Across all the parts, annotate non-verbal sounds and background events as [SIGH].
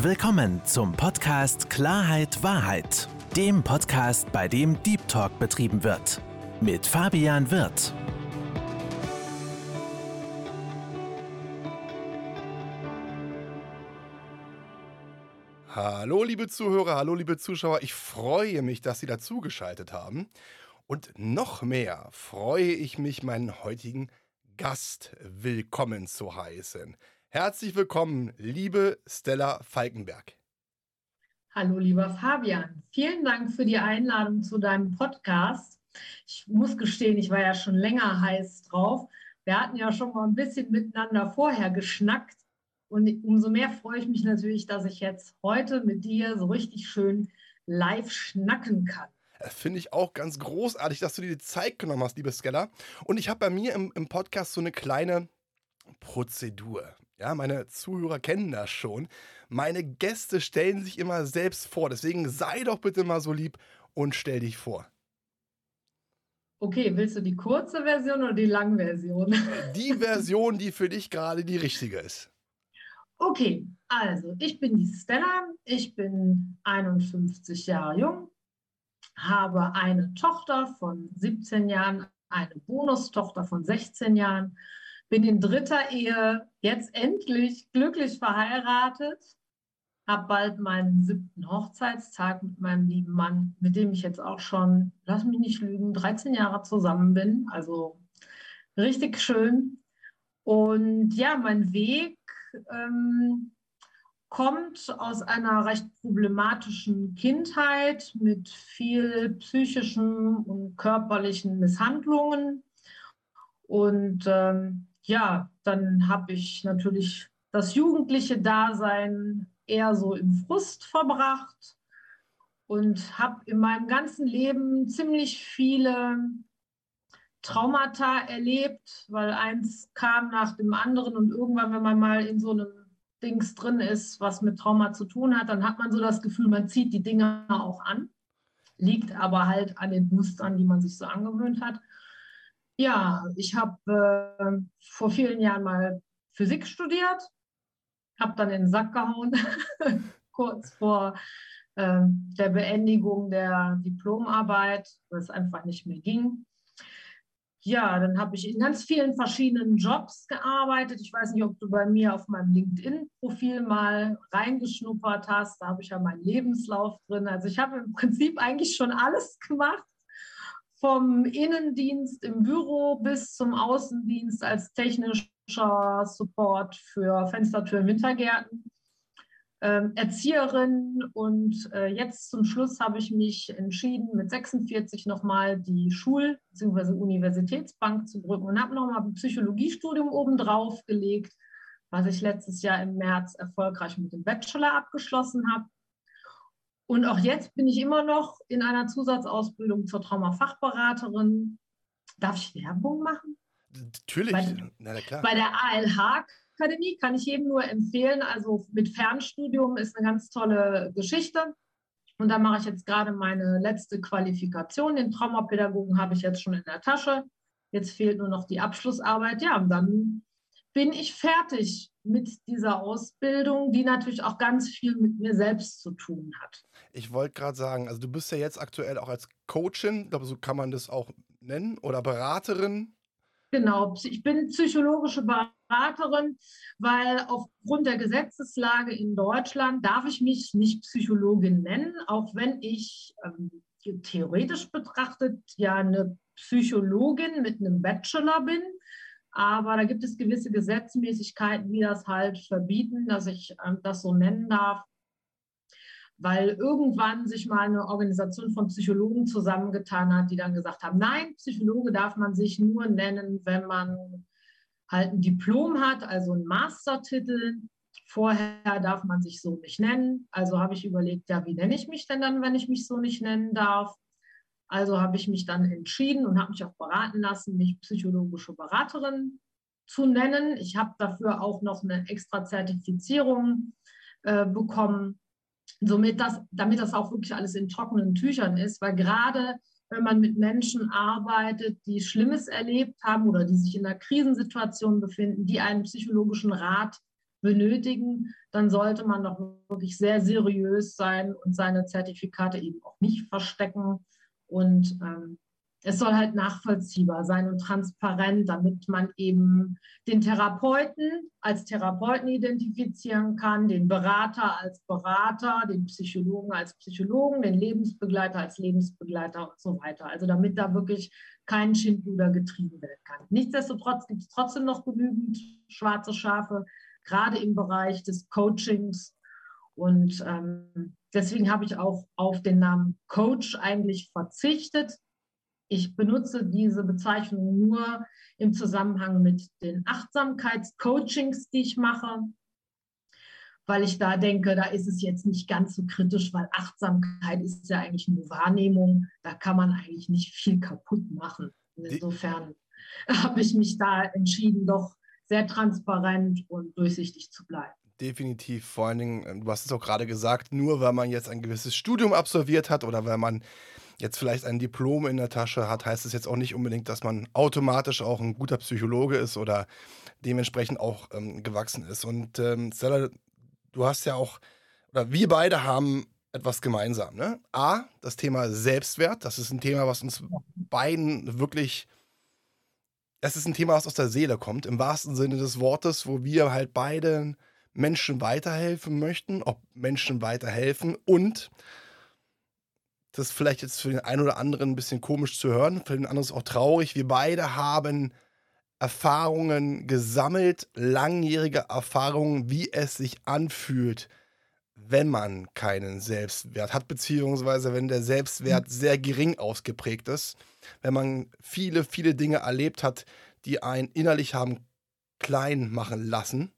Willkommen zum Podcast Klarheit Wahrheit, dem Podcast, bei dem Deep Talk betrieben wird. Mit Fabian Wirth. Hallo liebe Zuhörer, hallo liebe Zuschauer, ich freue mich, dass Sie dazugeschaltet haben. Und noch mehr freue ich mich, meinen heutigen Gast willkommen zu heißen. Herzlich willkommen, liebe Stella Falkenberg. Hallo, lieber Fabian. Vielen Dank für die Einladung zu deinem Podcast. Ich muss gestehen, ich war ja schon länger heiß drauf. Wir hatten ja schon mal ein bisschen miteinander vorher geschnackt. Und umso mehr freue ich mich natürlich, dass ich jetzt heute mit dir so richtig schön live schnacken kann. Finde ich auch ganz großartig, dass du dir die Zeit genommen hast, liebe Stella. Und ich habe bei mir im, im Podcast so eine kleine Prozedur. Ja, meine Zuhörer kennen das schon. Meine Gäste stellen sich immer selbst vor. Deswegen sei doch bitte mal so lieb und stell dich vor. Okay, willst du die kurze Version oder die lange Version? [LAUGHS] Die Version, die für dich gerade die richtige ist. Okay, also ich bin die Stella, ich bin 51 Jahre jung, habe eine Tochter von 17 Jahren, eine Bonustochter von 16 Jahren bin in dritter Ehe jetzt endlich glücklich verheiratet, habe bald meinen siebten Hochzeitstag mit meinem lieben Mann, mit dem ich jetzt auch schon, lass mich nicht lügen, 13 Jahre zusammen bin. Also richtig schön. Und ja, mein Weg ähm, kommt aus einer recht problematischen Kindheit mit viel psychischen und körperlichen Misshandlungen. Und ähm, ja, dann habe ich natürlich das jugendliche Dasein eher so im Frust verbracht und habe in meinem ganzen Leben ziemlich viele Traumata erlebt, weil eins kam nach dem anderen und irgendwann, wenn man mal in so einem Dings drin ist, was mit Trauma zu tun hat, dann hat man so das Gefühl, man zieht die Dinge auch an, liegt aber halt an den Mustern, die man sich so angewöhnt hat. Ja, ich habe äh, vor vielen Jahren mal Physik studiert, habe dann in den Sack gehauen, [LAUGHS] kurz vor äh, der Beendigung der Diplomarbeit, weil es einfach nicht mehr ging. Ja, dann habe ich in ganz vielen verschiedenen Jobs gearbeitet. Ich weiß nicht, ob du bei mir auf meinem LinkedIn-Profil mal reingeschnuppert hast. Da habe ich ja meinen Lebenslauf drin. Also ich habe im Prinzip eigentlich schon alles gemacht vom Innendienst im Büro bis zum Außendienst als technischer Support für Fenstertüren, Wintergärten. Ähm, Erzieherin und äh, jetzt zum Schluss habe ich mich entschieden, mit 46 nochmal die Schul- bzw. Universitätsbank zu drücken und habe nochmal ein Psychologiestudium obendrauf gelegt, was ich letztes Jahr im März erfolgreich mit dem Bachelor abgeschlossen habe. Und auch jetzt bin ich immer noch in einer Zusatzausbildung zur Traumafachberaterin. Darf ich Werbung machen? Natürlich. Bei, Na, bei der ALH Akademie kann ich jedem nur empfehlen. Also mit Fernstudium ist eine ganz tolle Geschichte. Und da mache ich jetzt gerade meine letzte Qualifikation. Den Traumapädagogen habe ich jetzt schon in der Tasche. Jetzt fehlt nur noch die Abschlussarbeit. Ja, und dann bin ich fertig mit dieser Ausbildung, die natürlich auch ganz viel mit mir selbst zu tun hat. Ich wollte gerade sagen, also du bist ja jetzt aktuell auch als Coachin, ich glaube, so kann man das auch nennen, oder Beraterin. Genau, ich bin psychologische Beraterin, weil aufgrund der Gesetzeslage in Deutschland darf ich mich nicht Psychologin nennen, auch wenn ich ähm, theoretisch betrachtet ja eine Psychologin mit einem Bachelor bin. Aber da gibt es gewisse Gesetzmäßigkeiten, die das halt verbieten, dass ich ähm, das so nennen darf. Weil irgendwann sich mal eine Organisation von Psychologen zusammengetan hat, die dann gesagt haben, nein, Psychologe darf man sich nur nennen, wenn man halt ein Diplom hat, also einen Mastertitel. Vorher darf man sich so nicht nennen. Also habe ich überlegt, ja, wie nenne ich mich denn dann, wenn ich mich so nicht nennen darf? Also habe ich mich dann entschieden und habe mich auch beraten lassen, mich psychologische Beraterin zu nennen. Ich habe dafür auch noch eine extra Zertifizierung äh, bekommen, somit das, damit das auch wirklich alles in trockenen Tüchern ist, weil gerade wenn man mit Menschen arbeitet, die Schlimmes erlebt haben oder die sich in einer Krisensituation befinden, die einen psychologischen Rat benötigen, dann sollte man doch wirklich sehr seriös sein und seine Zertifikate eben auch nicht verstecken. Und ähm, es soll halt nachvollziehbar sein und transparent, damit man eben den Therapeuten als Therapeuten identifizieren kann, den Berater als Berater, den Psychologen als Psychologen, den Lebensbegleiter als Lebensbegleiter und so weiter. Also damit da wirklich kein Schindluder getrieben werden kann. Nichtsdestotrotz gibt es trotzdem noch genügend schwarze Schafe, gerade im Bereich des Coachings. Und ähm, deswegen habe ich auch auf den Namen Coach eigentlich verzichtet ich benutze diese Bezeichnung nur im Zusammenhang mit den Achtsamkeitscoachings, die ich mache, weil ich da denke, da ist es jetzt nicht ganz so kritisch, weil Achtsamkeit ist ja eigentlich nur Wahrnehmung. Da kann man eigentlich nicht viel kaputt machen. Insofern [LAUGHS] habe ich mich da entschieden, doch sehr transparent und durchsichtig zu bleiben. Definitiv, vor allen Dingen, ähm, du hast es auch gerade gesagt, nur weil man jetzt ein gewisses Studium absolviert hat oder weil man jetzt vielleicht ein Diplom in der Tasche hat, heißt es jetzt auch nicht unbedingt, dass man automatisch auch ein guter Psychologe ist oder dementsprechend auch ähm, gewachsen ist. Und ähm, Stella, du hast ja auch, oder wir beide haben etwas gemeinsam. Ne? A, das Thema Selbstwert, das ist ein Thema, was uns beiden wirklich, das ist ein Thema, was aus der Seele kommt, im wahrsten Sinne des Wortes, wo wir halt beide Menschen weiterhelfen möchten, ob Menschen weiterhelfen und das ist vielleicht jetzt für den einen oder anderen ein bisschen komisch zu hören, für den anderen ist auch traurig. Wir beide haben Erfahrungen gesammelt, langjährige Erfahrungen, wie es sich anfühlt, wenn man keinen Selbstwert hat, beziehungsweise wenn der Selbstwert mhm. sehr gering ausgeprägt ist, wenn man viele, viele Dinge erlebt hat, die einen innerlich haben klein machen lassen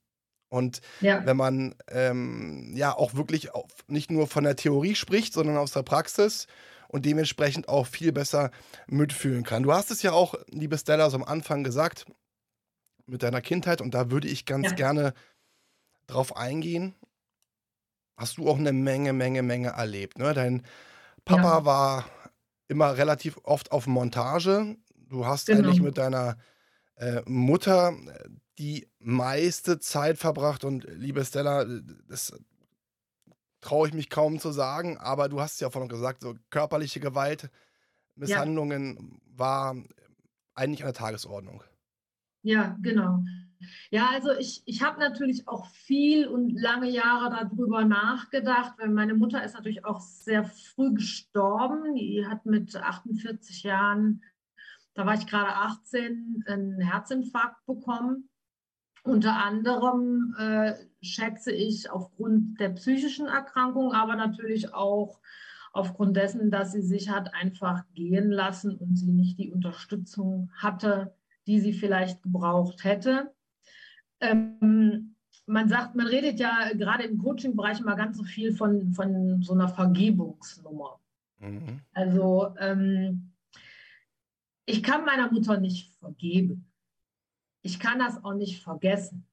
und ja. wenn man ähm, ja auch wirklich auf, nicht nur von der Theorie spricht, sondern aus der Praxis und dementsprechend auch viel besser mitfühlen kann. Du hast es ja auch, liebe Stella, so am Anfang gesagt, mit deiner Kindheit und da würde ich ganz ja. gerne drauf eingehen. Hast du auch eine Menge, Menge, Menge erlebt. Ne? Dein Papa ja. war immer relativ oft auf Montage. Du hast genau. eigentlich mit deiner äh, Mutter die meiste Zeit verbracht und liebe Stella, das traue ich mich kaum zu sagen, aber du hast ja vorhin gesagt, so körperliche Gewalt, Misshandlungen ja. war eigentlich an der Tagesordnung. Ja, genau. Ja, also ich, ich habe natürlich auch viel und lange Jahre darüber nachgedacht, weil meine Mutter ist natürlich auch sehr früh gestorben. Die hat mit 48 Jahren, da war ich gerade 18, einen Herzinfarkt bekommen. Unter anderem äh, schätze ich aufgrund der psychischen Erkrankung, aber natürlich auch aufgrund dessen, dass sie sich hat einfach gehen lassen und sie nicht die Unterstützung hatte, die sie vielleicht gebraucht hätte. Ähm, man sagt, man redet ja gerade im Coaching-Bereich immer ganz so viel von, von so einer Vergebungsnummer. Mhm. Also ähm, ich kann meiner Mutter nicht vergeben ich kann das auch nicht vergessen.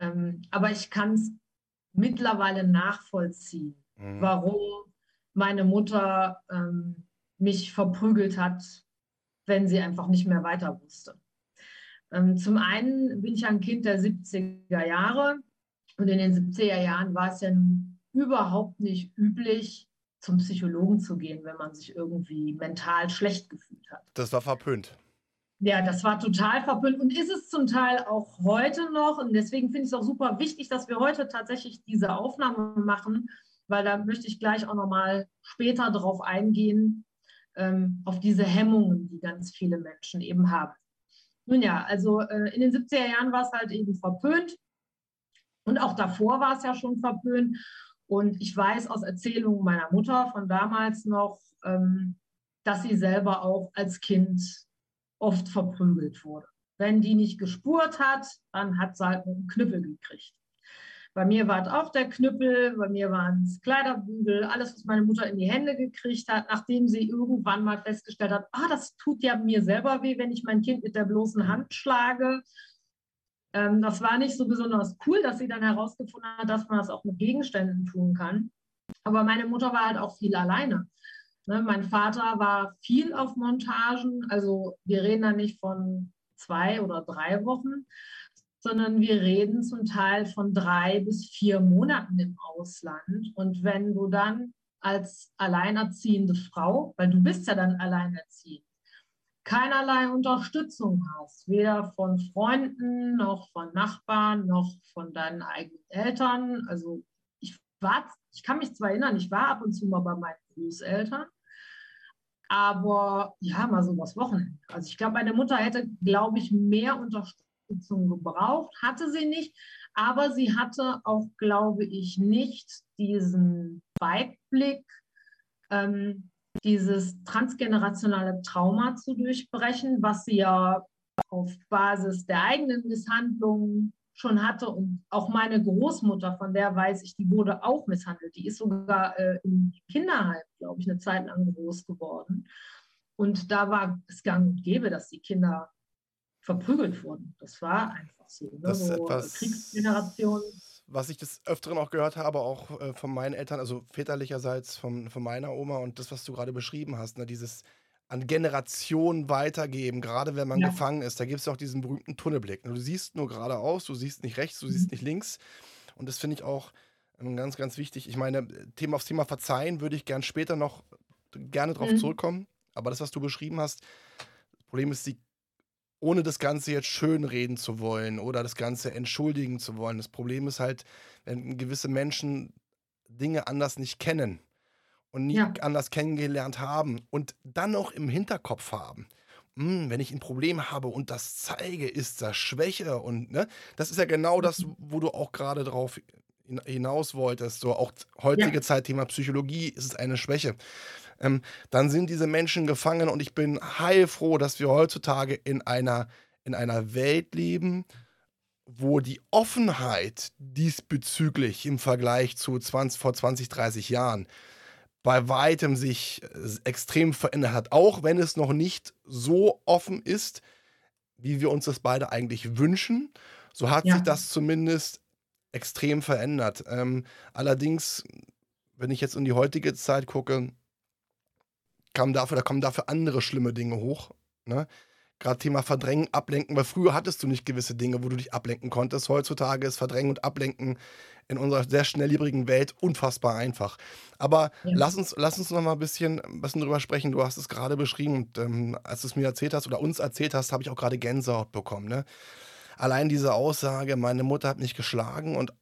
Ähm, aber ich kann es mittlerweile nachvollziehen, mhm. warum meine Mutter ähm, mich verprügelt hat, wenn sie einfach nicht mehr weiter wusste. Ähm, zum einen bin ich ein Kind der 70er Jahre und in den 70er Jahren war es ja überhaupt nicht üblich, zum Psychologen zu gehen, wenn man sich irgendwie mental schlecht gefühlt hat. Das war verpönt. Ja, das war total verpönt und ist es zum Teil auch heute noch. Und deswegen finde ich es auch super wichtig, dass wir heute tatsächlich diese Aufnahme machen, weil da möchte ich gleich auch nochmal später drauf eingehen, ähm, auf diese Hemmungen, die ganz viele Menschen eben haben. Nun ja, also äh, in den 70er Jahren war es halt eben verpönt und auch davor war es ja schon verpönt. Und ich weiß aus Erzählungen meiner Mutter von damals noch, ähm, dass sie selber auch als Kind oft verprügelt wurde. Wenn die nicht gespurt hat, dann hat sie halt einen Knüppel gekriegt. Bei mir war es auch der Knüppel, bei mir waren es Kleiderbügel, alles, was meine Mutter in die Hände gekriegt hat, nachdem sie irgendwann mal festgestellt hat, ah, das tut ja mir selber weh, wenn ich mein Kind mit der bloßen Hand schlage. Ähm, das war nicht so besonders cool, dass sie dann herausgefunden hat, dass man das auch mit Gegenständen tun kann. Aber meine Mutter war halt auch viel alleine. Ne, mein Vater war viel auf Montagen, also wir reden da nicht von zwei oder drei Wochen, sondern wir reden zum Teil von drei bis vier Monaten im Ausland. Und wenn du dann als alleinerziehende Frau, weil du bist ja dann alleinerziehend, keinerlei Unterstützung hast, weder von Freunden noch von Nachbarn noch von deinen eigenen Eltern. Also ich war, ich kann mich zwar erinnern, ich war ab und zu mal bei meinen Großeltern, aber ja, mal so was Wochenende. Also ich glaube, meine Mutter hätte, glaube ich, mehr Unterstützung gebraucht, hatte sie nicht, aber sie hatte auch, glaube ich, nicht diesen Weitblick, ähm, dieses transgenerationale Trauma zu durchbrechen, was sie ja auf Basis der eigenen Misshandlungen schon hatte. Und auch meine Großmutter, von der weiß ich, die wurde auch misshandelt. Die ist sogar äh, im Kinderheim, glaube ich, eine Zeit lang groß geworden. Und da war es gang und gäbe, dass die Kinder verprügelt wurden. Das war einfach so. Ne? Das ist so etwas, Kriegsgeneration. was ich des Öfteren auch gehört habe, auch äh, von meinen Eltern, also väterlicherseits von, von meiner Oma und das, was du gerade beschrieben hast, ne, dieses an Generationen weitergeben, gerade wenn man Ja. gefangen ist. Da gibt es auch diesen berühmten Tunnelblick. ne? Du siehst nur geradeaus, du siehst nicht rechts, du siehst Mhm. nicht links. Und das finde ich auch ähm, ganz, ganz wichtig. Ich meine, Thema aufs Thema Verzeihen würde ich gern später noch gerne drauf Mhm. zurückkommen. Aber das, was du beschrieben hast, das Problem ist, die, ohne das Ganze jetzt schönreden zu wollen oder das Ganze entschuldigen zu wollen. Das Problem ist halt, wenn gewisse Menschen Dinge anders nicht kennen und nie Ja. anders kennengelernt haben und dann noch im Hinterkopf haben. "Hm, wenn ich ein Problem habe und das zeige, ist das Schwäche und ne, das ist ja genau das, wo du auch gerade drauf hin- hinaus wolltest. So auch heutige Ja. Zeit Thema Psychologie ist es eine Schwäche. Ähm, dann sind diese Menschen gefangen und ich bin heilfroh, dass wir heutzutage in einer, in einer Welt leben, wo die Offenheit diesbezüglich im Vergleich zu 20, vor 20, 30 Jahren bei weitem sich äh, extrem verändert hat, auch wenn es noch nicht so offen ist, wie wir uns das beide eigentlich wünschen. So hat Ja. sich das zumindest extrem verändert. Ähm, allerdings, wenn ich jetzt in die heutige Zeit gucke, kam dafür, da kommen dafür andere schlimme Dinge hoch. Ne? Gerade Thema Verdrängen, Ablenken, weil früher hattest du nicht gewisse Dinge, wo du dich ablenken konntest. Heutzutage ist Verdrängen und Ablenken in unserer sehr schnelllebigen Welt unfassbar einfach. Aber Ja. lass uns, lass uns noch mal ein bisschen, ein bisschen drüber sprechen. Du hast es gerade beschrieben und ähm, als du es mir erzählt hast oder uns erzählt hast, habe ich auch gerade Gänsehaut bekommen. Ne? Allein diese Aussage, meine Mutter hat mich geschlagen und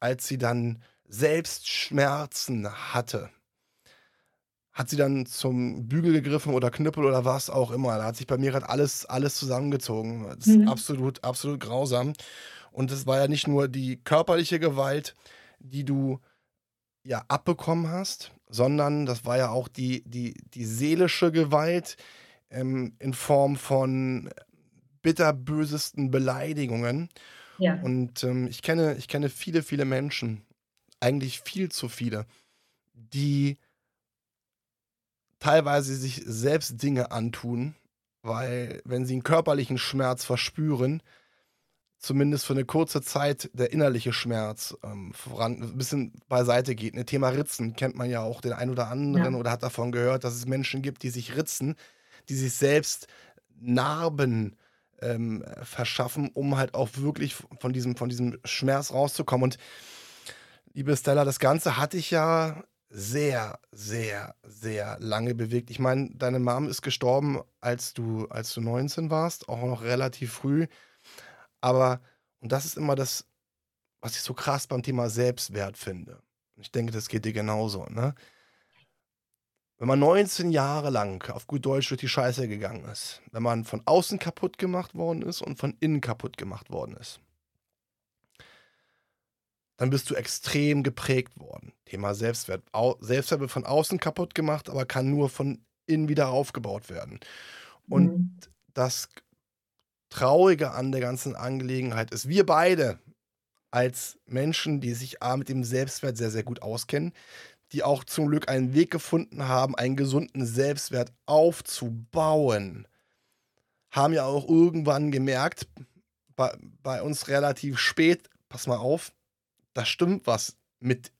als sie dann selbst Schmerzen hatte, hat sie dann zum Bügel gegriffen oder Knüppel oder was auch immer. Da hat sich bei mir gerade alles, alles zusammengezogen. Das ist Mhm. absolut, absolut grausam. Und es war ja nicht nur die körperliche Gewalt, die du ja abbekommen hast, sondern das war ja auch die, die, die seelische Gewalt ähm, in Form von bitterbösesten Beleidigungen. Ja. Und ähm, ich, kenne, ich kenne viele, viele Menschen, eigentlich viel zu viele, die teilweise sich selbst Dinge antun, weil wenn sie einen körperlichen Schmerz verspüren, zumindest für eine kurze Zeit der innerliche Schmerz ähm, voran, ein bisschen beiseite geht. Ein Thema Ritzen kennt man ja auch den einen oder anderen Ja. oder hat davon gehört, dass es Menschen gibt, die sich ritzen, die sich selbst Narben ähm, verschaffen, um halt auch wirklich von diesem, von diesem Schmerz rauszukommen. Und liebe Stella, das Ganze hatte ich ja sehr, sehr, sehr lange bewegt. Ich meine, deine Mom ist gestorben, als du, als du 19 warst, auch noch relativ früh. Aber, und das ist immer das, was ich so krass beim Thema Selbstwert finde. Ich denke, das geht dir genauso, ne? Wenn man 19 Jahre lang auf gut Deutsch durch die Scheiße gegangen ist, wenn man von außen kaputt gemacht worden ist und von innen kaputt gemacht worden ist, dann bist du extrem geprägt worden. Thema Selbstwert. Au Selbstwert wird von außen kaputt gemacht, aber kann nur von innen wieder aufgebaut werden. Und Mhm. das Traurige an der ganzen Angelegenheit ist, wir beide als Menschen, die sich A mit dem Selbstwert sehr, sehr gut auskennen, die auch zum Glück einen Weg gefunden haben, einen gesunden Selbstwert aufzubauen, haben ja auch irgendwann gemerkt, bei, bei uns relativ spät, pass mal auf, da stimmt was mit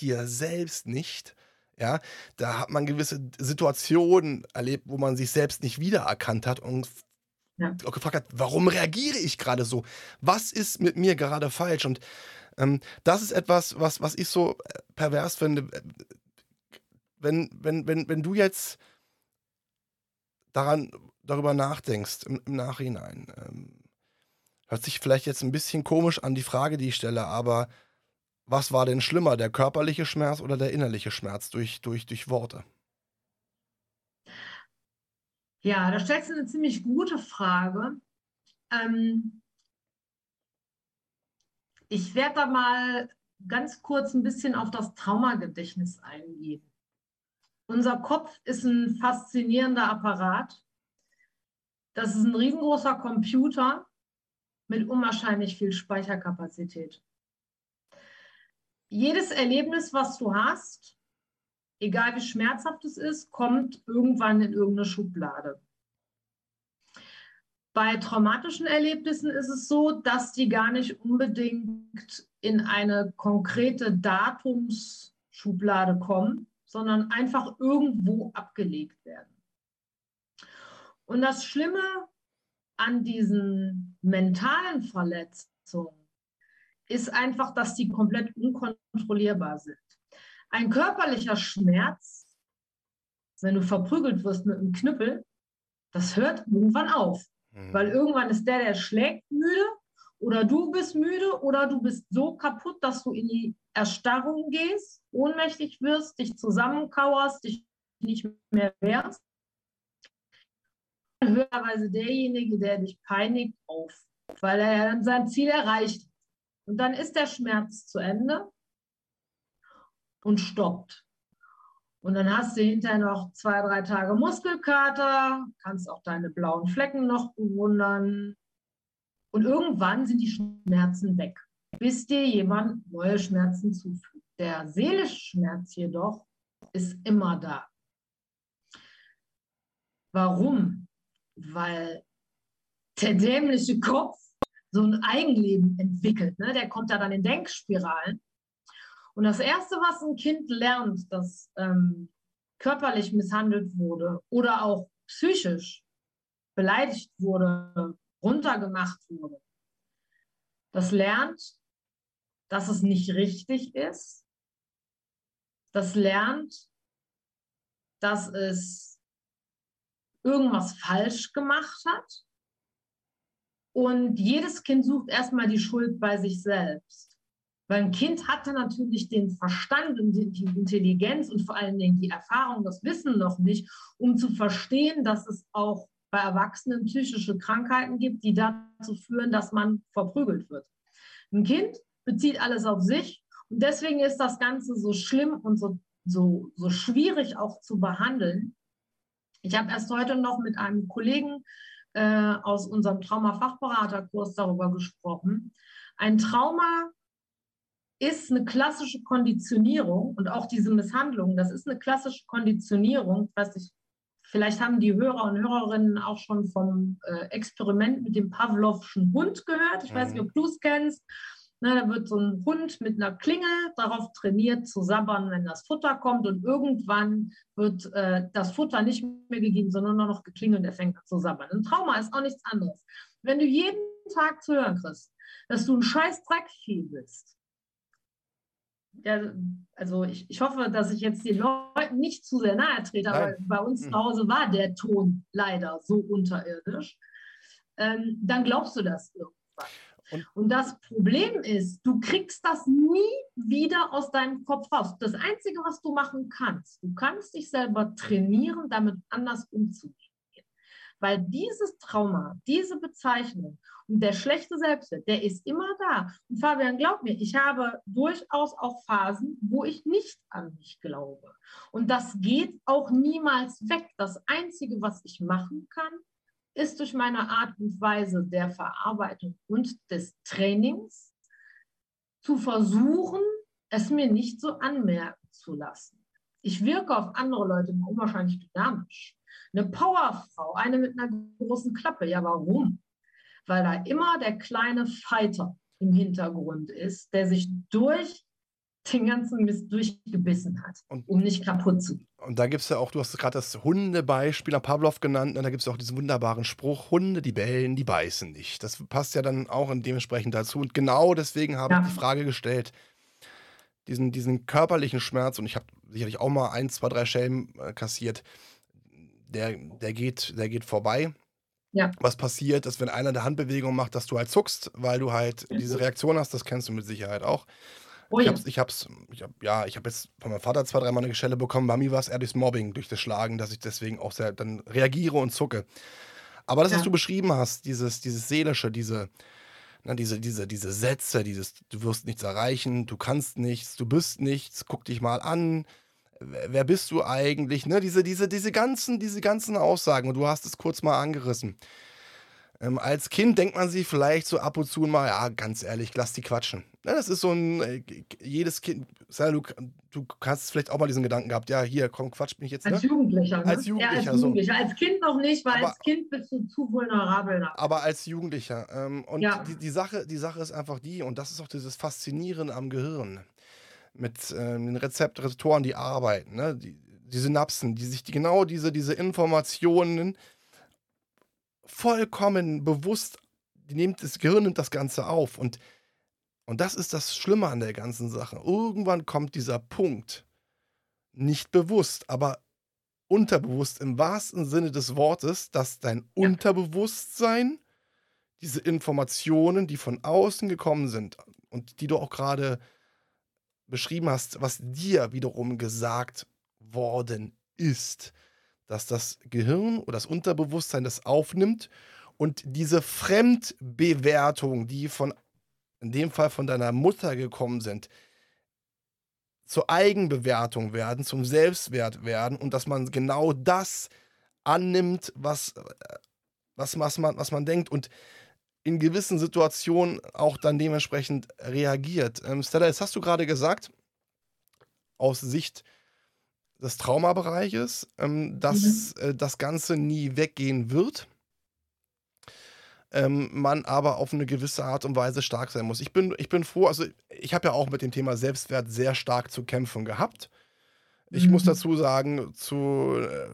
dir selbst nicht. Ja, da hat man gewisse Situationen erlebt, wo man sich selbst nicht wiedererkannt hat und ja. gefragt hat, warum reagiere ich gerade so? Was ist mit mir gerade falsch? Und ähm, das ist etwas, was, was ich so äh, pervers finde. Wenn, wenn, wenn, wenn du jetzt daran, darüber nachdenkst im, im Nachhinein, ähm, hört sich vielleicht jetzt ein bisschen komisch an die Frage, die ich stelle, aber was war denn schlimmer, der körperliche Schmerz oder der innerliche Schmerz durch, durch, durch Worte? Ja, da stellst du eine ziemlich gute Frage. Ähm, ich werde da mal ganz kurz ein bisschen auf das Traumagedächtnis eingehen. Unser Kopf ist ein faszinierender Apparat. Das ist ein riesengroßer Computer mit unwahrscheinlich viel Speicherkapazität. Jedes Erlebnis, was du hast, egal wie schmerzhaft es ist, kommt irgendwann in irgendeine Schublade. Bei traumatischen Erlebnissen ist es so, dass die gar nicht unbedingt in eine konkrete Datumsschublade kommen, sondern einfach irgendwo abgelegt werden. Und das Schlimme an diesen mentalen Verletzungen ist einfach, dass die komplett unkontrollierbar sind. Ein körperlicher Schmerz, wenn du verprügelt wirst mit einem Knüppel, das hört irgendwann auf. Mhm. Weil irgendwann ist der, der schlägt, müde oder du bist müde oder du bist so kaputt, dass du in die Erstarrung gehst, ohnmächtig wirst, dich zusammenkauerst, dich nicht mehr wehrst. Höherweise derjenige, der dich peinigt, auf, weil er dann sein Ziel erreicht. Und dann ist der Schmerz zu Ende und stoppt. Und dann hast du hinterher noch zwei, drei Tage Muskelkater, kannst auch deine blauen Flecken noch bewundern. Und irgendwann sind die Schmerzen weg, bis dir jemand neue Schmerzen zufügt. Der seelische Schmerz jedoch ist immer da. Warum? Weil der dämliche Kopf so ein Eigenleben entwickelt. Ne? Der kommt ja dann in Denkspiralen. Und das Erste, was ein Kind lernt, das ähm, körperlich misshandelt wurde oder auch psychisch beleidigt wurde, runtergemacht wurde, das lernt, dass es nicht richtig ist. Das lernt, dass es irgendwas falsch gemacht hat und jedes Kind sucht erstmal die Schuld bei sich selbst. Weil ein Kind hatte natürlich den Verstand und die Intelligenz und vor allen Dingen die Erfahrung, das Wissen noch nicht, um zu verstehen, dass es auch bei Erwachsenen psychische Krankheiten gibt, die dazu führen, dass man verprügelt wird. Ein Kind bezieht alles auf sich und deswegen ist das Ganze so schlimm und so, so, so schwierig auch zu behandeln. Ich habe erst heute noch mit einem Kollegen äh, aus unserem Trauma-Fachberaterkurs darüber gesprochen. Ein Trauma ist eine klassische Konditionierung und auch diese Misshandlung, das ist eine klassische Konditionierung. Ich ich, vielleicht haben die Hörer und Hörerinnen auch schon vom äh, Experiment mit dem Pavlovschen Hund gehört. Ich mhm. weiß nicht, ob du es kennst. Na, da wird so ein Hund mit einer Klingel darauf trainiert zu sabbern, wenn das Futter kommt und irgendwann wird äh, das Futter nicht mehr gegeben, sondern nur noch geklingelt und er fängt an zu sabbern. Ein Trauma ist auch nichts anderes. Wenn du jeden Tag zu hören kriegst, dass du ein scheiß Dreckvieh bist, ja, also ich, ich hoffe, dass ich jetzt den Leuten nicht zu sehr nahe trete, aber bei uns hm. zu Hause war der Ton leider so unterirdisch, ähm, dann glaubst du das irgendwann. Und, und, das Problem ist, du kriegst das nie wieder aus deinem Kopf raus. Das Einzige, was du machen kannst, du kannst dich selber trainieren, damit anders umzugehen. Weil dieses Trauma, diese Bezeichnung und der schlechte Selbstwert, der ist immer da. Und Fabian, glaub mir, ich habe durchaus auch Phasen, wo ich nicht an mich glaube. Und das geht auch niemals weg. Das Einzige, was ich machen kann, ist durch meine Art und Weise der Verarbeitung und des Trainings zu versuchen, es mir nicht so anmerken zu lassen. Ich wirke auf andere Leute unwahrscheinlich dynamisch. Eine Powerfrau, eine mit einer großen Klappe. Ja, warum? Weil da immer der kleine Fighter im Hintergrund ist, der sich durch den ganzen Mist durchgebissen hat, und, um nicht kaputt zu gehen. Und da gibt es ja auch, du hast gerade das Hundebeispiel nach Pavlov genannt, und da gibt es auch diesen wunderbaren Spruch, Hunde, die bellen, die beißen nicht. Das passt ja dann auch dementsprechend dazu. Und genau deswegen habe ja. ich die Frage gestellt, diesen, diesen körperlichen Schmerz, und ich habe sicherlich auch mal ein, zwei, drei Schellen äh, kassiert, der, der, geht, der geht vorbei. Ja. Was passiert, ist, wenn einer eine Handbewegung macht, dass du halt zuckst, weil du halt diese Reaktion hast, das kennst du mit Sicherheit auch. Oh, ich hab's, ich hab's, ich hab, ja, ich habe jetzt von meinem Vater zwei, dreimal eine Geschelle bekommen. Bei mir war es eher durchs Mobbing, durch das Schlagen, dass ich deswegen auch sehr dann reagiere und zucke. Aber das, ja. was du beschrieben hast, dieses, dieses Seelische, diese, na, diese, diese, diese Sätze, dieses, du wirst nichts erreichen, du kannst nichts, du bist nichts, guck dich mal an, wer bist du eigentlich? Ne? Diese, diese, diese, ganzen, diese ganzen Aussagen, und du hast es kurz mal angerissen. Ähm, als Kind denkt man sich vielleicht so ab und zu mal, ja, ganz ehrlich, lass die quatschen. Ja, ne, das ist so ein, äh, jedes Kind, du, du hast vielleicht auch mal diesen Gedanken gehabt, ja, hier, komm, quatsch mich jetzt. Ne? Als Jugendlicher. Ne? Als Jugendlicher. Ja, als, Jugendlicher. So. als Kind noch nicht, weil aber, als Kind bist du zu vulnerabel. Aber als Jugendlicher. Ähm, und ja. die, die, Sache, die Sache ist einfach die, und das ist auch dieses Faszinieren am Gehirn mit äh, den Rezeptoren, die arbeiten, ne? die, die Synapsen, die sich die, genau diese, diese Informationen vollkommen bewusst, die nimmt, das Gehirn nimmt das Ganze auf. Und, und das ist das Schlimme an der ganzen Sache. Irgendwann kommt dieser Punkt, nicht bewusst, aber unterbewusst im wahrsten Sinne des Wortes, dass dein ja. Unterbewusstsein diese Informationen, die von außen gekommen sind und die du auch gerade beschrieben hast, was dir wiederum gesagt worden ist. Dass das Gehirn oder das Unterbewusstsein das aufnimmt und diese Fremdbewertung, die von, in dem Fall von deiner Mutter gekommen sind, zur Eigenbewertung werden, zum Selbstwert werden und dass man genau das annimmt, was, was, was, man, was man denkt. Und in gewissen Situationen auch dann dementsprechend reagiert. Ähm, Stella, jetzt hast du gerade gesagt, aus Sicht des Traumabereiches, ähm, dass mhm. äh, das Ganze nie weggehen wird. Ähm, man aber auf eine gewisse Art und Weise stark sein muss. Ich bin, ich bin froh, also ich habe ja auch mit dem Thema Selbstwert sehr stark zu kämpfen gehabt. Ich mhm. muss dazu sagen, zu äh,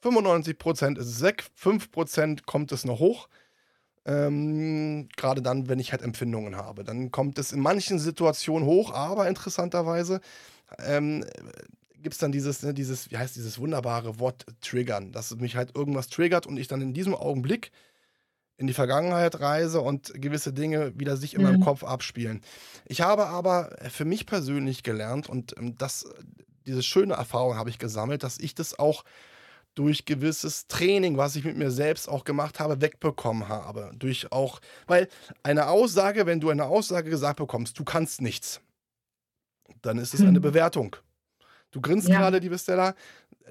95 Prozent ist es weg, 5 Prozent kommt es noch hoch. Ähm, Gerade dann, wenn ich halt Empfindungen habe. Dann kommt es in manchen Situationen hoch, aber interessanterweise ähm, gibt es dann dieses, ne, dieses, wie heißt dieses wunderbare Wort triggern, dass mich halt irgendwas triggert und ich dann in diesem Augenblick in die Vergangenheit reise und gewisse Dinge wieder sich in mhm. meinem Kopf abspielen. Ich habe aber für mich persönlich gelernt und ähm, das, diese schöne Erfahrung habe ich gesammelt, dass ich das auch durch gewisses Training, was ich mit mir selbst auch gemacht habe, wegbekommen habe. Durch auch, weil eine Aussage, wenn du eine Aussage gesagt bekommst, du kannst nichts, dann ist es eine hm. Bewertung. Du grinst ja. gerade, liebe Stella,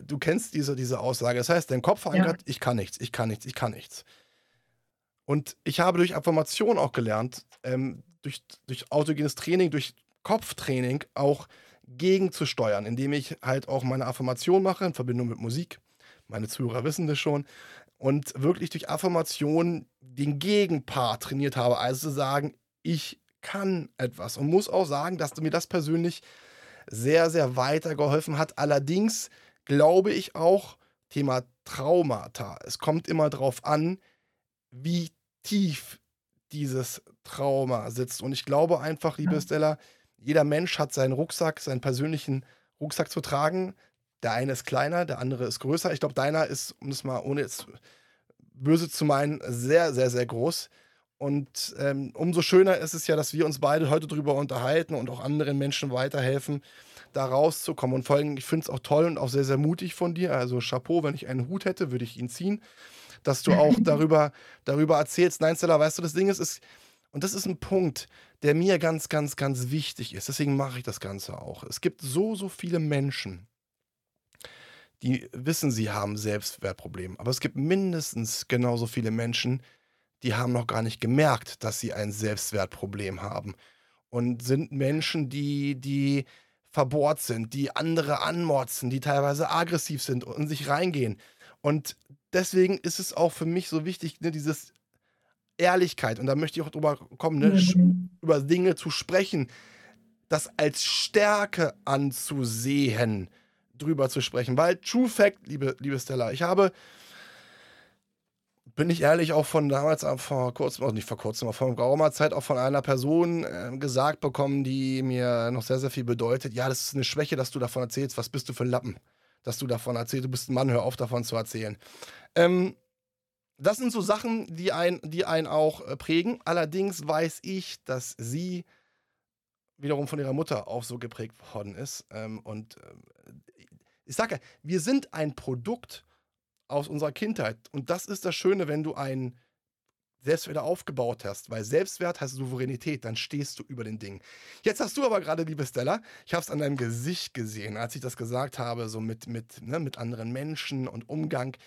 du kennst diese, diese Aussage. Das heißt, dein Kopf verankert, ja. ich kann nichts, ich kann nichts, ich kann nichts. Und ich habe durch Affirmation auch gelernt, ähm, durch, durch autogenes Training, durch Kopftraining auch gegenzusteuern, indem ich halt auch meine Affirmation mache in Verbindung mit Musik meine Zuhörer wissen das schon, und wirklich durch Affirmation den Gegenpart trainiert habe. Also zu sagen, ich kann etwas und muss auch sagen, dass mir das persönlich sehr, sehr weitergeholfen hat. Allerdings glaube ich auch, Thema Traumata. Es kommt immer darauf an, wie tief dieses Trauma sitzt. Und ich glaube einfach, liebe Stella, jeder Mensch hat seinen Rucksack, seinen persönlichen Rucksack zu tragen. Der eine ist kleiner, der andere ist größer. Ich glaube, deiner ist, um das mal ohne jetzt böse zu meinen, sehr, sehr, sehr groß. Und ähm, umso schöner ist es ja, dass wir uns beide heute darüber unterhalten und auch anderen Menschen weiterhelfen, da rauszukommen. Und vor allem, ich finde es auch toll und auch sehr, sehr mutig von dir. Also Chapeau, wenn ich einen Hut hätte, würde ich ihn ziehen. Dass du auch [LAUGHS] darüber, darüber erzählst. Nein, Stella, weißt du, das Ding ist, ist, und das ist ein Punkt, der mir ganz, ganz, ganz wichtig ist. Deswegen mache ich das Ganze auch. Es gibt so, so viele Menschen, die wissen, sie haben Selbstwertprobleme. Aber es gibt mindestens genauso viele Menschen, die haben noch gar nicht gemerkt, dass sie ein Selbstwertproblem haben. Und sind Menschen, die, die verbohrt sind, die andere anmotzen, die teilweise aggressiv sind und in sich reingehen. Und deswegen ist es auch für mich so wichtig, ne, dieses Ehrlichkeit, und da möchte ich auch drüber kommen, ne, mhm. über Dinge zu sprechen, das als Stärke anzusehen, drüber zu sprechen. Weil True Fact, liebe, liebe Stella, ich habe, bin ich ehrlich, auch von damals, äh, vor kurzem, also nicht vor kurzem, aber vor geraumer Zeit auch von einer Person äh, gesagt bekommen, die mir noch sehr, sehr viel bedeutet. Ja, das ist eine Schwäche, dass du davon erzählst. Was bist du für ein Lappen? Dass du davon erzählst. Du bist ein Mann, hör auf davon zu erzählen. Ähm, das sind so Sachen, die einen, die einen auch äh, prägen. Allerdings weiß ich, dass sie wiederum von ihrer Mutter auch so geprägt worden ist. Ähm, und äh, ich sage wir sind ein Produkt aus unserer Kindheit. Und das ist das Schöne, wenn du ein Selbstwert aufgebaut hast, weil Selbstwert heißt Souveränität, dann stehst du über den Dingen. Jetzt hast du aber gerade, liebe Stella, ich habe es an deinem Gesicht gesehen, als ich das gesagt habe, so mit, mit, ne, mit anderen Menschen und Umgang,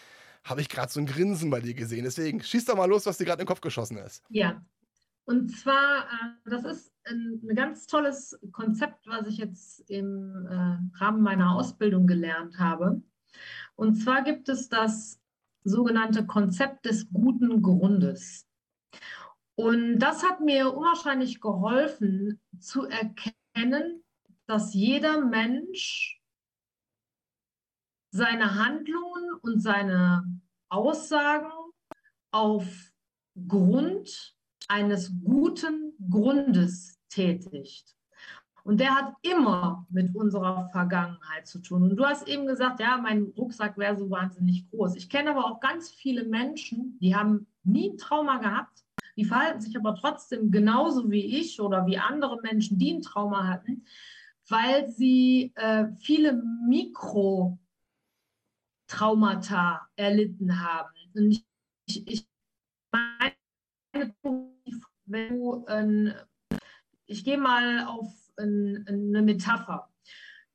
habe ich gerade so ein Grinsen bei dir gesehen. Deswegen schieß doch mal los, was dir gerade in den Kopf geschossen ist. Ja, und zwar, äh, das ist ein, ein, ganz tolles Konzept, was ich jetzt im äh, Rahmen meiner Ausbildung gelernt habe. Und zwar gibt es das sogenannte Konzept des guten Grundes. Und das hat mir unwahrscheinlich geholfen zu erkennen, dass jeder Mensch seine Handlungen und seine Aussagen auf Grund eines guten Grundes tätigt. Und der hat immer mit unserer Vergangenheit zu tun. Und du hast eben gesagt, ja, mein Rucksack wäre so wahnsinnig groß. Ich kenne aber auch ganz viele Menschen, die haben nie ein Trauma gehabt, die verhalten sich aber trotzdem genauso wie ich oder wie andere Menschen, die ein Trauma hatten, weil sie äh, viele Mikrotraumata erlitten haben. Und ich, ich, ich meine, wenn du, äh, ich gehe mal auf ein, eine Metapher.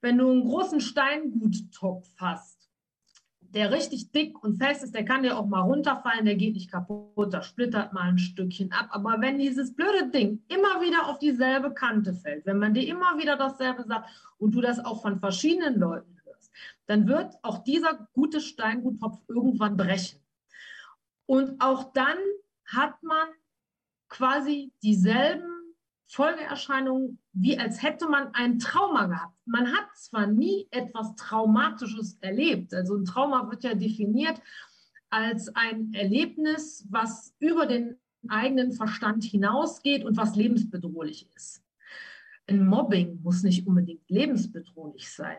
Wenn du einen großen Steinguttopf hast, der richtig dick und fest ist, der kann dir auch mal runterfallen, der geht nicht kaputt, da splittert mal ein Stückchen ab. Aber wenn dieses blöde Ding immer wieder auf dieselbe Kante fällt, wenn man dir immer wieder dasselbe sagt und du das auch von verschiedenen Leuten hörst, dann wird auch dieser gute Steinguttopf irgendwann brechen. Und auch dann hat man quasi dieselben Folgeerscheinungen, wie als hätte man ein Trauma gehabt. Man hat zwar nie etwas Traumatisches erlebt, also ein Trauma wird ja definiert als ein Erlebnis, was über den eigenen Verstand hinausgeht und was lebensbedrohlich ist. Ein Mobbing muss nicht unbedingt lebensbedrohlich sein.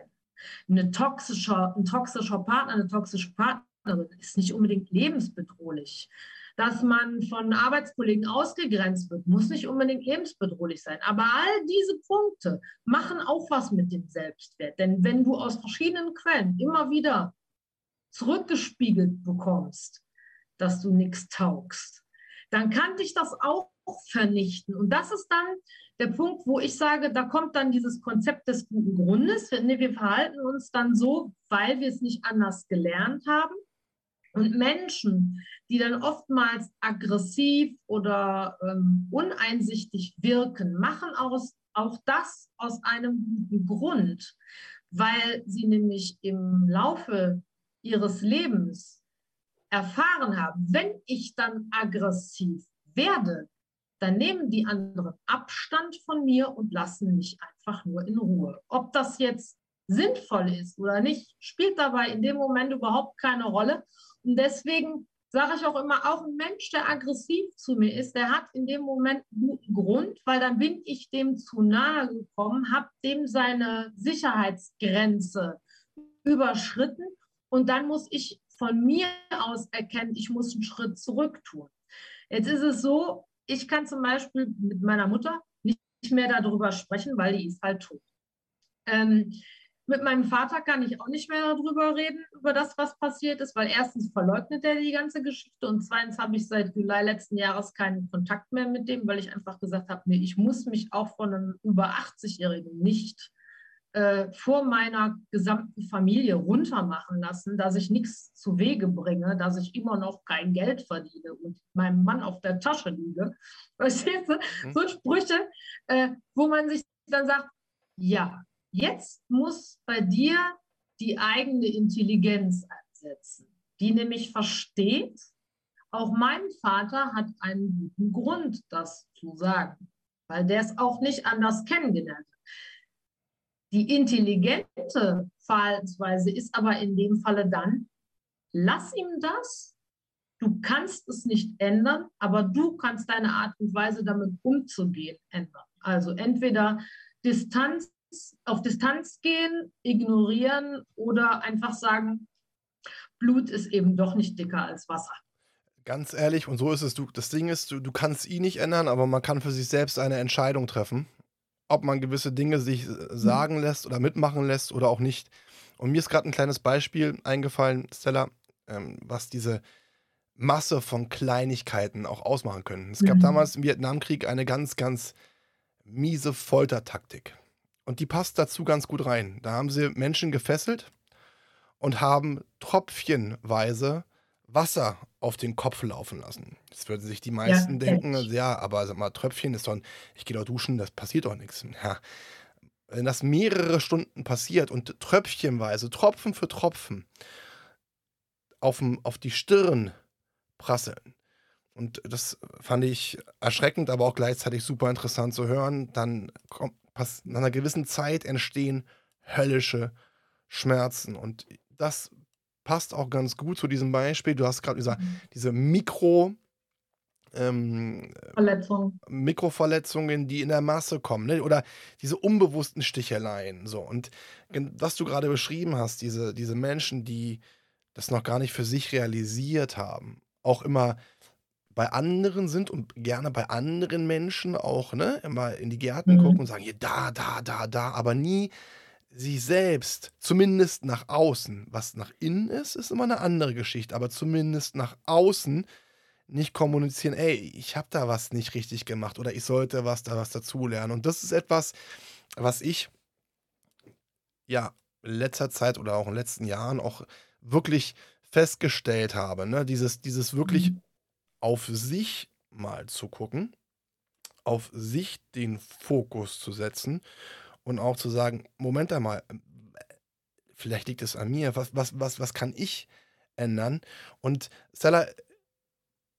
Eine toxischer, ein toxischer Partner, eine toxische Partnerin ist nicht unbedingt lebensbedrohlich dass man von Arbeitskollegen ausgegrenzt wird, muss nicht unbedingt lebensbedrohlich sein. Aber all diese Punkte machen auch was mit dem Selbstwert. Denn wenn du aus verschiedenen Quellen immer wieder zurückgespiegelt bekommst, dass du nichts taugst, dann kann dich das auch vernichten. Und das ist dann der Punkt, wo ich sage, da kommt dann dieses Konzept des guten Grundes. Wir verhalten uns dann so, weil wir es nicht anders gelernt haben. Und Menschen, die dann oftmals aggressiv oder ähm, uneinsichtig wirken, machen aus, auch das aus einem guten Grund, weil sie nämlich im Laufe ihres Lebens erfahren haben, wenn ich dann aggressiv werde, dann nehmen die anderen Abstand von mir und lassen mich einfach nur in Ruhe. Ob das jetzt sinnvoll ist oder nicht, spielt dabei in dem Moment überhaupt keine Rolle. Und deswegen sage ich auch immer, auch ein Mensch, der aggressiv zu mir ist, der hat in dem Moment einen guten Grund, weil dann bin ich dem zu nahe gekommen, habe dem seine Sicherheitsgrenze überschritten und dann muss ich von mir aus erkennen, ich muss einen Schritt zurück tun. Jetzt ist es so, ich kann zum Beispiel mit meiner Mutter nicht mehr darüber sprechen, weil die ist halt tot. Ähm, mit meinem Vater kann ich auch nicht mehr darüber reden, über das, was passiert ist, weil erstens verleugnet er die ganze Geschichte und zweitens habe ich seit Juli letzten Jahres keinen Kontakt mehr mit dem, weil ich einfach gesagt habe, nee, ich muss mich auch von einem über 80-Jährigen nicht äh, vor meiner gesamten Familie runtermachen lassen, dass ich nichts zu Wege bringe, dass ich immer noch kein Geld verdiene und meinem Mann auf der Tasche liege. Verstehst du? Mhm. So Sprüche, äh, wo man sich dann sagt, ja, Jetzt muss bei dir die eigene Intelligenz einsetzen, die nämlich versteht, auch mein Vater hat einen guten Grund, das zu sagen, weil der es auch nicht anders kennengelernt hat. Die intelligente Verhaltensweise ist aber in dem Falle dann, lass ihm das. Du kannst es nicht ändern, aber du kannst deine Art und Weise damit umzugehen ändern. Also entweder Distanz, auf Distanz gehen, ignorieren oder einfach sagen, Blut ist eben doch nicht dicker als Wasser. Ganz ehrlich, und so ist es. Du, das Ding ist, du, du kannst ihn nicht ändern, aber man kann für sich selbst eine Entscheidung treffen, ob man gewisse Dinge sich äh, sagen lässt oder mitmachen lässt oder auch nicht. Und mir ist gerade ein kleines Beispiel eingefallen, Stella, ähm, was diese Masse von Kleinigkeiten auch ausmachen können. Es gab Mhm. damals im Vietnamkrieg eine ganz, ganz miese Foltertaktik. Und die passt dazu ganz gut rein. Da haben sie Menschen gefesselt und haben tröpfchenweise Wasser auf den Kopf laufen lassen. Jetzt würden sich die meisten kenn denken, ja, aber sag mal, Tröpfchen ist doch, ein, ich gehe doch duschen, das passiert doch nichts. Ja. Wenn das mehrere Stunden passiert und tröpfchenweise, Tropfen für Tropfen, auf, dem, auf die Stirn prasseln. Und das fand ich erschreckend, aber auch gleichzeitig super interessant zu hören. Dann kommt, nach einer gewissen Zeit entstehen höllische Schmerzen. Und das passt auch ganz gut zu diesem Beispiel. Du hast gerade gesagt, Mhm. diese Mikro, ähm, Verletzung. Mikroverletzungen, die in der Masse kommen, ne? oder diese unbewussten Sticheleien. So. Und was du gerade beschrieben hast, diese, diese Menschen, die das noch gar nicht für sich realisiert haben, auch immer bei anderen sind und gerne bei anderen Menschen auch, ne, immer in die Gärten Mhm. gucken und sagen, hier, da, da, da, da, aber nie sich selbst, zumindest nach außen. Was nach innen ist, ist immer eine andere Geschichte, aber zumindest nach außen nicht kommunizieren, ey, ich habe da was nicht richtig gemacht oder ich sollte was da was dazulernen. Und das ist etwas, was ich ja in letzter Zeit oder auch in den letzten Jahren auch wirklich festgestellt habe. Ne? Dieses, dieses wirklich Mhm. Auf sich mal zu gucken, auf sich den Fokus zu setzen und auch zu sagen, Moment einmal, vielleicht liegt es an mir, was, was, was, was kann ich ändern? Und Stella,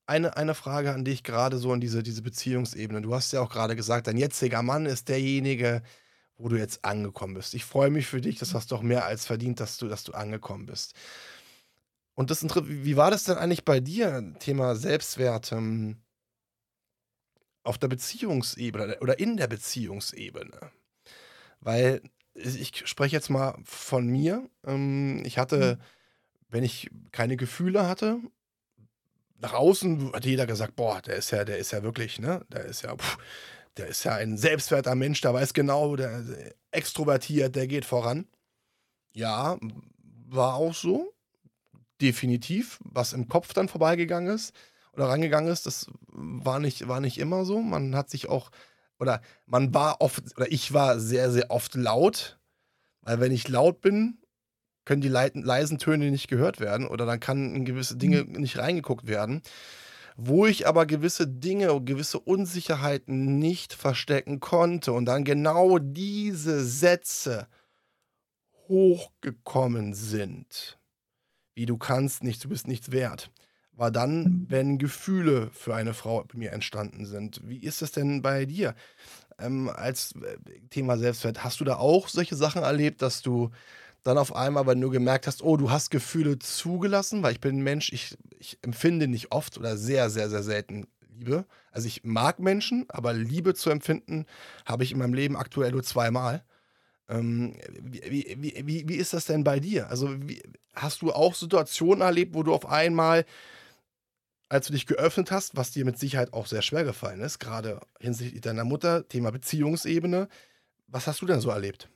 eine, eine Frage an dich gerade so in diese, diese Beziehungsebene. Du hast ja auch gerade gesagt, dein jetziger Mann ist derjenige, wo du jetzt angekommen bist. Ich freue mich für dich, das hast du auch mehr als verdient, dass du, dass du angekommen bist. Und das wie war das denn eigentlich bei dir, Thema Selbstwert, ähm, auf der Beziehungsebene oder in der Beziehungsebene? Weil ich spreche jetzt mal von mir. Ähm, ich hatte, wenn ich keine Gefühle hatte, nach außen hat jeder gesagt, boah, der ist ja, der ist ja wirklich, ne, der ist ja, pff, der ist ja ein selbstwerter Mensch, der weiß genau, der extrovertiert, der geht voran. Ja, war auch so. Definitiv, was im Kopf dann vorbeigegangen ist oder rangegangen ist, das war nicht, war nicht immer so. Man hat sich auch, oder man war oft, oder ich war sehr, sehr oft laut, weil wenn ich laut bin, können die leisen Töne nicht gehört werden oder dann kann in gewisse Dinge nicht reingeguckt werden. Wo ich aber gewisse Dinge, gewisse Unsicherheiten nicht verstecken konnte und dann genau diese Sätze hochgekommen sind, wie du kannst nichts, du bist nichts wert, war dann, wenn Gefühle für eine Frau bei mir entstanden sind. Wie ist es denn bei dir? Ähm, als äh, Thema Selbstwert, hast du da auch solche Sachen erlebt, dass du dann auf einmal, wenn du gemerkt hast, oh, du hast Gefühle zugelassen, weil ich bin ein Mensch, ich, ich empfinde nicht oft oder sehr, sehr, sehr selten Liebe. Also ich mag Menschen, aber Liebe zu empfinden, habe ich in meinem Leben aktuell nur zweimal. Ähm, wie, wie, wie, wie, ist das denn bei dir? Also hast du auch Situationen erlebt, wo du auf einmal, als du dich geöffnet hast, was dir mit Sicherheit auch sehr schwer gefallen ist, gerade hinsichtlich deiner Mutter, Thema Beziehungsebene, was hast du denn so erlebt?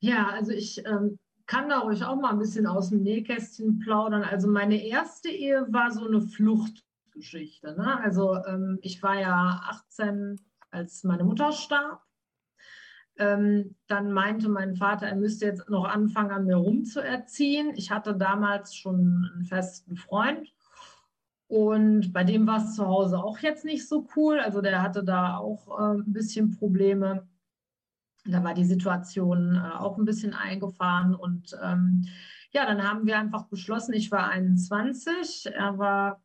Ja, also ich ähm, kann da ruhig auch mal ein bisschen aus dem Nähkästchen plaudern. Also meine erste Ehe war so eine Fluchtgeschichte. Ne? Also ähm, ich war ja 18, als meine Mutter starb. Ähm, dann meinte mein Vater, er müsste jetzt noch anfangen, an mir rumzuerziehen. Ich hatte damals schon einen festen Freund. Und bei dem war es zu Hause auch jetzt nicht so cool. Also der hatte da auch äh, ein bisschen Probleme. Da war die Situation äh, auch ein bisschen eingefahren. Und ähm, ja, dann haben wir einfach beschlossen, ich war 21, er war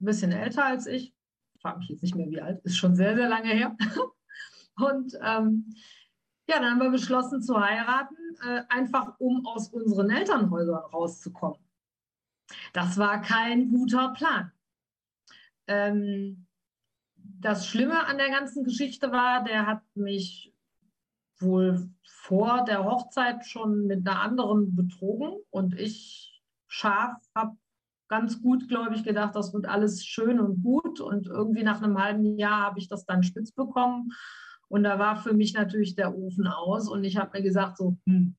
ein bisschen älter als ich. Frage mich jetzt nicht mehr, wie alt, ist schon sehr, sehr lange her. [LAUGHS] Und ähm, Ja, dann haben wir beschlossen zu heiraten, äh, einfach um aus unseren Elternhäusern rauszukommen. Das war kein guter Plan. Ähm, das Schlimme an der ganzen Geschichte war, der hat mich wohl vor der Hochzeit schon mit einer anderen betrogen und ich scharf habe ganz gut, glaube ich, gedacht, das wird alles schön und gut und irgendwie nach einem halben Jahr habe ich das dann spitz bekommen und da war für mich natürlich der Ofen aus und ich habe mir gesagt, so, hm,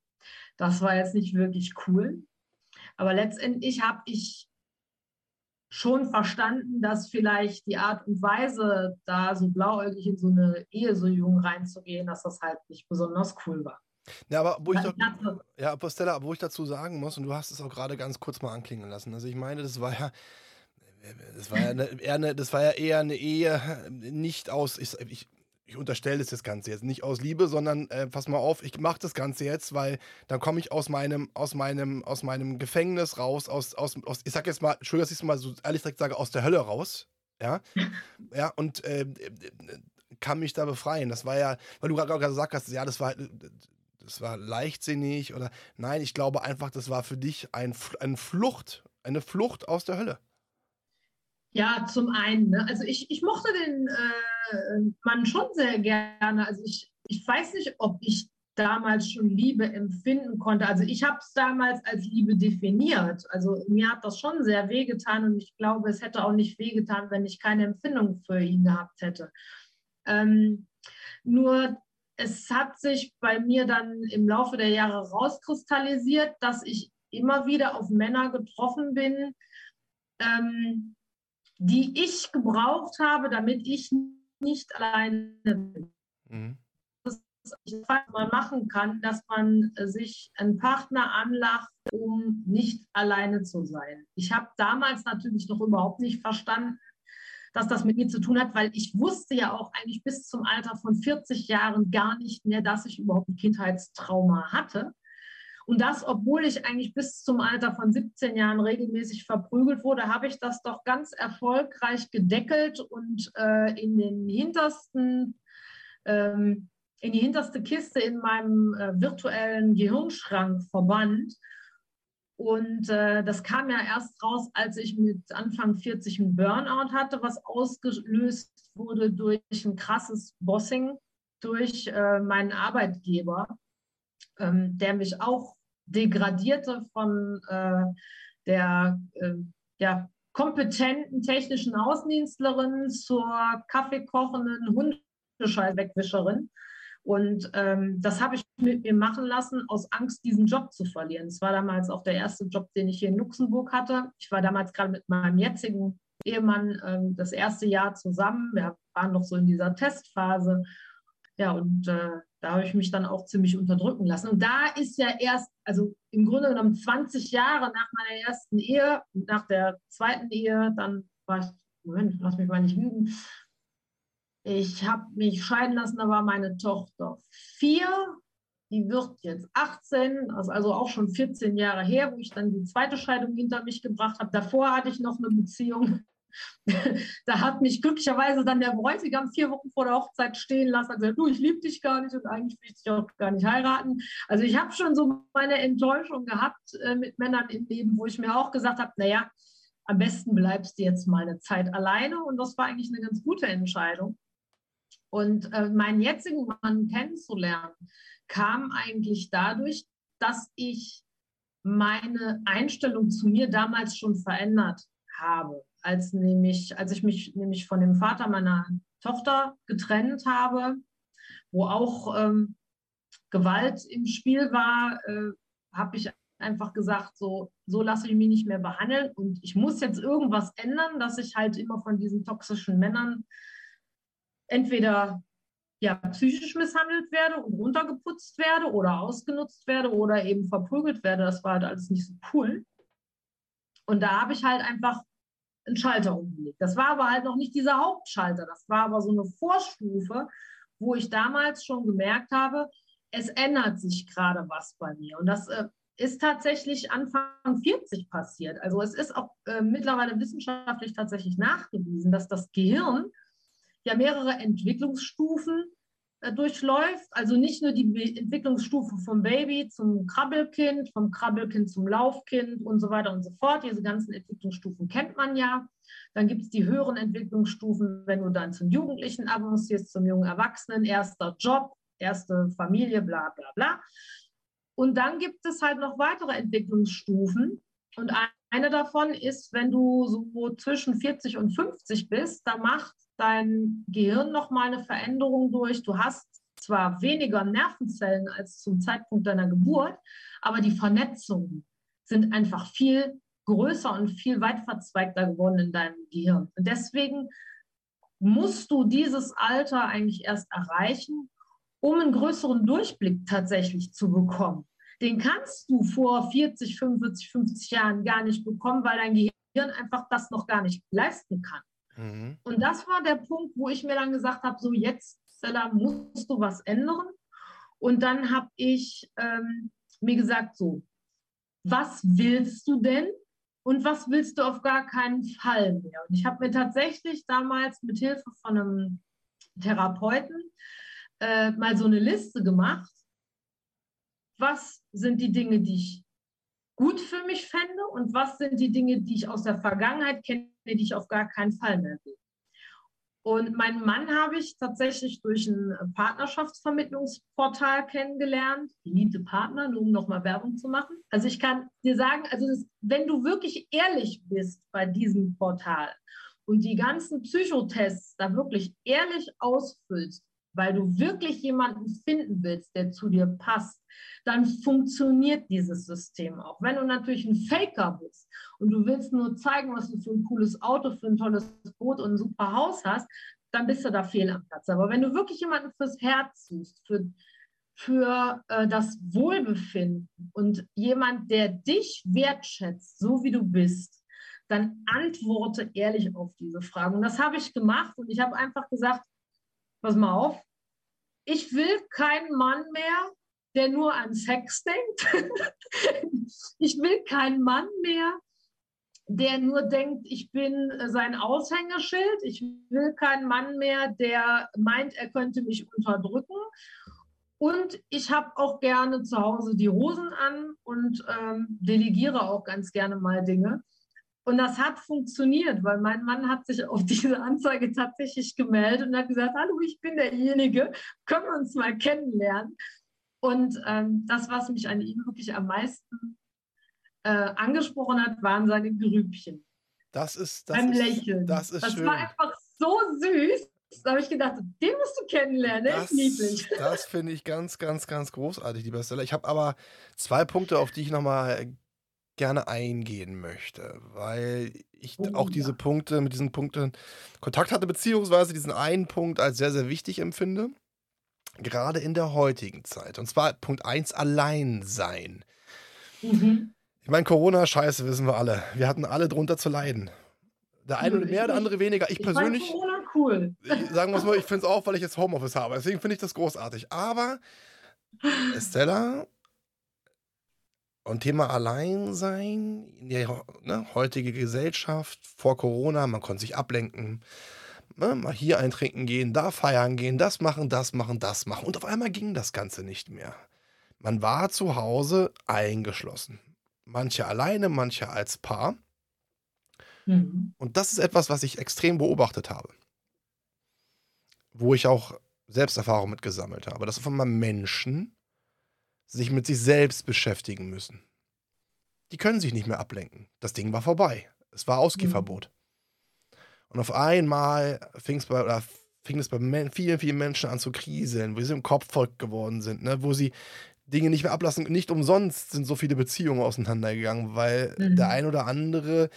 das war jetzt nicht wirklich cool. Aber letztendlich habe ich schon verstanden, dass vielleicht die Art und Weise, da so blauäugig in so eine Ehe so jung reinzugehen, dass das halt nicht besonders cool war. Ja, aber wo ich, doch, ja, aber Stella, wo ich dazu sagen muss, und du hast es auch gerade ganz kurz mal anklingen lassen, also ich meine, das war ja, das war ja, eine, eher, eine, das war ja eher eine Ehe nicht aus, ich, ich, ich unterstelle das, das Ganze jetzt nicht aus Liebe, sondern äh, pass mal auf, ich mache das Ganze jetzt, weil dann komme ich aus meinem, aus meinem, aus meinem Gefängnis raus, aus, aus, aus ich sag jetzt mal, Entschuldigung, dass ich es mal so ehrlich direkt sage, aus der Hölle raus. Ja. [LAUGHS] ja, und äh, kann mich da befreien. Das war ja, weil du gerade gesagt hast, ja, das war, das war leichtsinnig oder nein, ich glaube einfach, das war für dich ein, eine Flucht, eine Flucht aus der Hölle. Ja, zum einen. Ne? Also ich, ich mochte den äh, Mann schon sehr gerne. Also ich, ich weiß nicht, ob ich damals schon Liebe empfinden konnte. Also ich habe es damals als Liebe definiert. Also mir hat das schon sehr wehgetan und ich glaube, es hätte auch nicht wehgetan, wenn ich keine Empfindung für ihn gehabt hätte. Ähm, nur es hat sich bei mir dann im Laufe der Jahre rauskristallisiert, dass ich immer wieder auf Männer getroffen bin, ähm, die ich gebraucht habe, damit ich nicht alleine bin. Mhm. Was man machen kann, dass man sich einen Partner anlacht, um nicht alleine zu sein. Ich habe damals natürlich noch überhaupt nicht verstanden, dass das mit mir zu tun hat, weil ich wusste ja auch eigentlich bis zum Alter von 40 Jahren gar nicht mehr, dass ich überhaupt ein Kindheitstrauma hatte. Und das, obwohl ich eigentlich bis zum Alter von 17 Jahren regelmäßig verprügelt wurde, habe ich das doch ganz erfolgreich gedeckelt und äh, in den hintersten, ähm, in die hinterste Kiste in meinem äh, virtuellen Gehirnschrank verbannt. Und äh, das kam ja erst raus, als ich mit Anfang 40 einen Burnout hatte, was ausgelöst wurde durch ein krasses Bossing durch äh, meinen Arbeitgeber, ähm, der mich auch degradierte von äh, der äh, ja, kompetenten technischen Außendienstlerin zur kaffeekochenden Hundescheißwegwischerin. Und ähm, das habe ich mit mir machen lassen, aus Angst, diesen Job zu verlieren. Es war damals auch der erste Job, den ich hier in Luxemburg hatte. Ich war damals gerade mit meinem jetzigen Ehemann ähm, das erste Jahr zusammen. Wir waren noch so in dieser Testphase. Ja, und äh, da habe ich mich dann auch ziemlich unterdrücken lassen. Und da ist ja erst, also im Grunde genommen 20 Jahre nach meiner ersten Ehe, nach der zweiten Ehe, dann war ich, Moment, lass mich mal nicht lügen, ich habe mich scheiden lassen, da war meine Tochter vier, die wird jetzt 18, das ist also auch schon 14 Jahre her, wo ich dann die zweite Scheidung hinter mich gebracht habe. Davor hatte ich noch eine Beziehung [LAUGHS] da hat mich glücklicherweise dann der Bräutigam vier Wochen vor der Hochzeit stehen lassen und gesagt, du, ich liebe dich gar nicht und eigentlich will ich dich auch gar nicht heiraten. Also ich habe schon so meine Enttäuschung gehabt äh, mit Männern im Leben, wo ich mir auch gesagt habe, naja, am besten bleibst du jetzt mal eine Zeit alleine und das war eigentlich eine ganz gute Entscheidung. Und äh, meinen jetzigen Mann kennenzulernen, kam eigentlich dadurch, dass ich meine Einstellung zu mir damals schon verändert habe als, nämlich, als ich mich nämlich von dem Vater meiner Tochter getrennt habe, wo auch ähm, Gewalt im Spiel war, äh, habe ich einfach gesagt, so, so lasse ich mich nicht mehr behandeln und ich muss jetzt irgendwas ändern, dass ich halt immer von diesen toxischen Männern entweder ja, psychisch misshandelt werde und runtergeputzt werde oder ausgenutzt werde oder eben verprügelt werde. Das war halt alles nicht so cool. Und da habe ich halt einfach einen Schalter umgelegt. Das war aber halt noch nicht dieser Hauptschalter. Das war aber so eine Vorstufe, wo ich damals schon gemerkt habe, es ändert sich gerade was bei mir. Und das äh, ist tatsächlich Anfang 40 passiert. Also es ist auch äh, mittlerweile wissenschaftlich tatsächlich nachgewiesen, dass das Gehirn ja mehrere Entwicklungsstufen durchläuft, also nicht nur die Entwicklungsstufe vom Baby zum Krabbelkind, vom Krabbelkind zum Laufkind und so weiter und so fort. Diese ganzen Entwicklungsstufen kennt man ja. Dann gibt es die höheren Entwicklungsstufen, wenn du dann zum Jugendlichen avancierst, zum jungen Erwachsenen, erster Job, erste Familie, bla bla bla. Und dann gibt es halt noch weitere Entwicklungsstufen. Und eine davon ist, wenn du so zwischen 40 und 50 bist, da macht dein Gehirn nochmal eine Veränderung durch. Du hast zwar weniger Nervenzellen als zum Zeitpunkt deiner Geburt, aber die Vernetzungen sind einfach viel größer und viel weit verzweigter geworden in deinem Gehirn. Und deswegen musst du dieses Alter eigentlich erst erreichen, um einen größeren Durchblick tatsächlich zu bekommen. Den kannst du vor 40, 45, 50 Jahren gar nicht bekommen, weil dein Gehirn einfach das noch gar nicht leisten kann. Mhm. Und das war der Punkt, wo ich mir dann gesagt habe, so jetzt, Stella, musst du was ändern. Und dann habe ich ähm, mir gesagt, so, was willst du denn und was willst du auf gar keinen Fall mehr? Und ich habe mir tatsächlich damals mit Hilfe von einem Therapeuten äh, mal so eine Liste gemacht. Was sind die Dinge, die ich gut für mich fände und was sind die Dinge, die ich aus der Vergangenheit kenne, die ich auf gar keinen Fall mehr will. Und meinen Mann habe ich tatsächlich durch ein Partnerschaftsvermittlungsportal kennengelernt, Elite Partner, nur um nochmal Werbung zu machen. Also ich kann dir sagen, also das, wenn du wirklich ehrlich bist bei diesem Portal und die ganzen Psychotests da wirklich ehrlich ausfüllst, weil du wirklich jemanden finden willst, der zu dir passt, dann funktioniert dieses System auch. Wenn du natürlich ein Faker bist und du willst nur zeigen, was du für ein cooles Auto, für ein tolles Boot und ein super Haus hast, dann bist du da fehl am Platz. Aber wenn du wirklich jemanden fürs Herz suchst, für, für äh, das Wohlbefinden und jemand, der dich wertschätzt, so wie du bist, dann antworte ehrlich auf diese Fragen. Und das habe ich gemacht und ich habe einfach gesagt, pass mal auf, ich will keinen Mann mehr, der nur an Sex denkt. [LAUGHS] ich will keinen Mann mehr, der nur denkt, ich bin sein Aushängeschild. Ich will keinen Mann mehr, der meint, er könnte mich unterdrücken. Und ich habe auch gerne zu Hause die Hosen an und ähm, delegiere auch ganz gerne mal Dinge. Und das hat funktioniert, weil mein Mann hat sich auf diese Anzeige tatsächlich gemeldet und hat gesagt, hallo, ich bin derjenige, können wir uns mal kennenlernen. Und ähm, das, was mich an ihm wirklich am meisten äh, angesprochen hat, waren seine Grübchen. Das ist das Beim ist, Lächeln. Das ist das schön. war einfach so süß. Da habe ich gedacht, den musst du kennenlernen, der das, ist niedlich. Das finde ich ganz, ganz, ganz großartig, lieber Stella. Ich habe aber zwei Punkte, auf die ich nochmal gerne eingehen möchte, weil ich Oh, auch diese ja. Punkte, mit diesen Punkten Kontakt hatte, beziehungsweise diesen einen Punkt als sehr, sehr wichtig empfinde. Gerade in der heutigen Zeit. Und zwar Punkt 1, allein sein. Mhm. Ich meine, Corona-Scheiße wissen wir alle. Wir hatten alle drunter zu leiden. Der eine Nö, ich mehr, der andere weniger. Ich Ich persönlich, Corona cool. sagen wir es mal, ich finde es auch, weil ich jetzt Homeoffice habe. Deswegen finde ich das großartig. Aber [LAUGHS] Stella und Thema Alleinsein in der ne, heutige Gesellschaft vor Corona, man konnte sich ablenken, ne, mal hier eintrinken gehen, da feiern gehen, das machen, das machen, das machen. Und auf einmal ging das Ganze nicht mehr. Man war zu Hause eingeschlossen. Manche alleine, manche als Paar. Mhm. Und das ist etwas, was ich extrem beobachtet habe. Wo ich auch Selbsterfahrung mit gesammelt habe. Dass auf einmal Menschen sich mit sich selbst beschäftigen müssen. Die können sich nicht mehr ablenken. Das Ding war vorbei. Es war Ausgehverbot. Und auf einmal fing es bei, oder fing es bei vielen, vielen Menschen an zu kriseln, wo sie im Kopf verrückt geworden sind, ne? wo sie Dinge nicht mehr ablassen. Nicht umsonst sind so viele Beziehungen auseinandergegangen, weil Mhm. der ein oder andere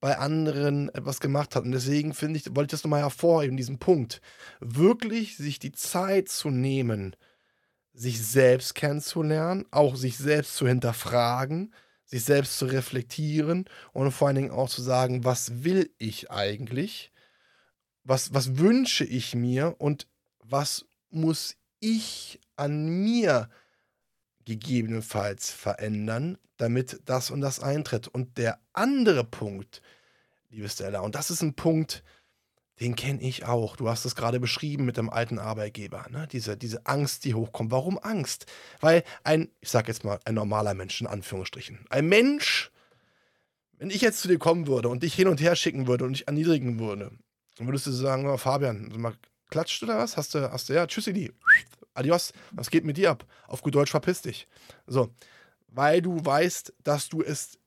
bei anderen etwas gemacht hat. Und deswegen finde ich, wollte ich das nochmal hervorheben, diesen Punkt. Wirklich sich die Zeit zu nehmen, sich selbst kennenzulernen, auch sich selbst zu hinterfragen, sich selbst zu reflektieren und vor allen Dingen auch zu sagen, was will ich eigentlich? Was, was wünsche ich mir und was muss ich an mir gegebenenfalls verändern, damit das und das eintritt. Und der andere Punkt, liebe Stella, und das ist ein Punkt, Den kenne ich auch. Du hast es gerade beschrieben mit dem alten Arbeitgeber, ne? Diese diese Angst, die hochkommt. Warum Angst? Weil ein ich sage jetzt mal, ein normaler Mensch in Anführungsstrichen. Ein Mensch wenn ich jetzt zu dir kommen würde und dich hin und her schicken würde und dich erniedrigen würde, dann würdest du sagen: „Oh, Fabian, mal, klatscht oder was? Hast du hast du ja, tschüsseli, adios, was geht mit dir ab? Auf gut Deutsch, verpiss dich.“ So, weil du weißt, dass du es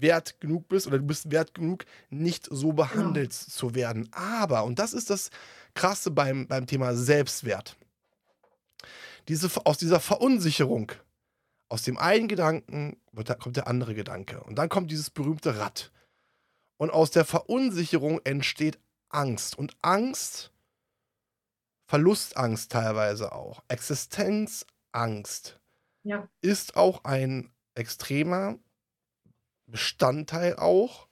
wert genug bist oder du bist wert genug, nicht so Genau. behandelt zu werden. Aber, und das ist das Krasse beim beim Thema Selbstwert diese aus dieser Verunsicherung, aus dem einen Gedanken wird kommt der andere Gedanke und dann kommt dieses berühmte Rad. Und aus der Verunsicherung entsteht Angst und Angst Verlustangst teilweise auch, Existenzangst Ja. ist auch ein extremer Bestandteil auch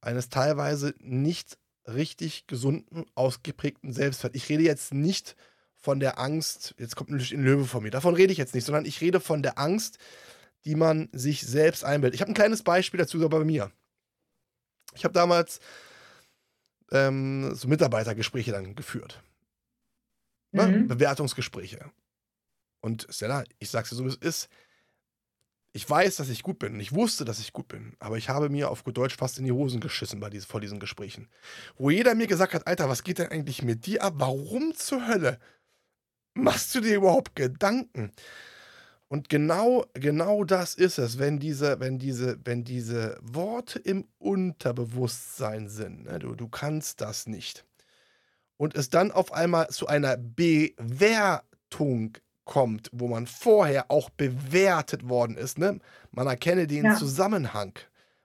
eines teilweise nicht richtig gesunden, ausgeprägten Selbstwert. Ich rede jetzt nicht von der Angst, jetzt kommt ein Löwe von mir, davon rede ich jetzt nicht, sondern ich rede von der Angst, die man sich selbst einbildet. Ich habe ein kleines Beispiel dazu sogar bei mir. Ich habe damals ähm, so Mitarbeitergespräche dann geführt. Ne? Mhm. Bewertungsgespräche. Und Stella, ich sag's dir so, wie es ist. Ich weiß, dass ich gut bin. Ich wusste, dass ich gut bin. Aber ich habe mir auf gut Deutsch fast in die Hosen geschissen bei diesen, vor diesen Gesprächen. Wo jeder mir gesagt hat, Alter, was geht denn eigentlich mit dir ab? Warum zur Hölle machst du dir überhaupt Gedanken? Und genau, genau das ist es, wenn diese, wenn diese, wenn diese Worte im Unterbewusstsein sind. Ne? Du, du kannst das nicht. Und es dann auf einmal zu einer Bewertung kommt, wo man vorher auch bewertet worden ist. Ne? Man erkenne den Ja. Zusammenhang.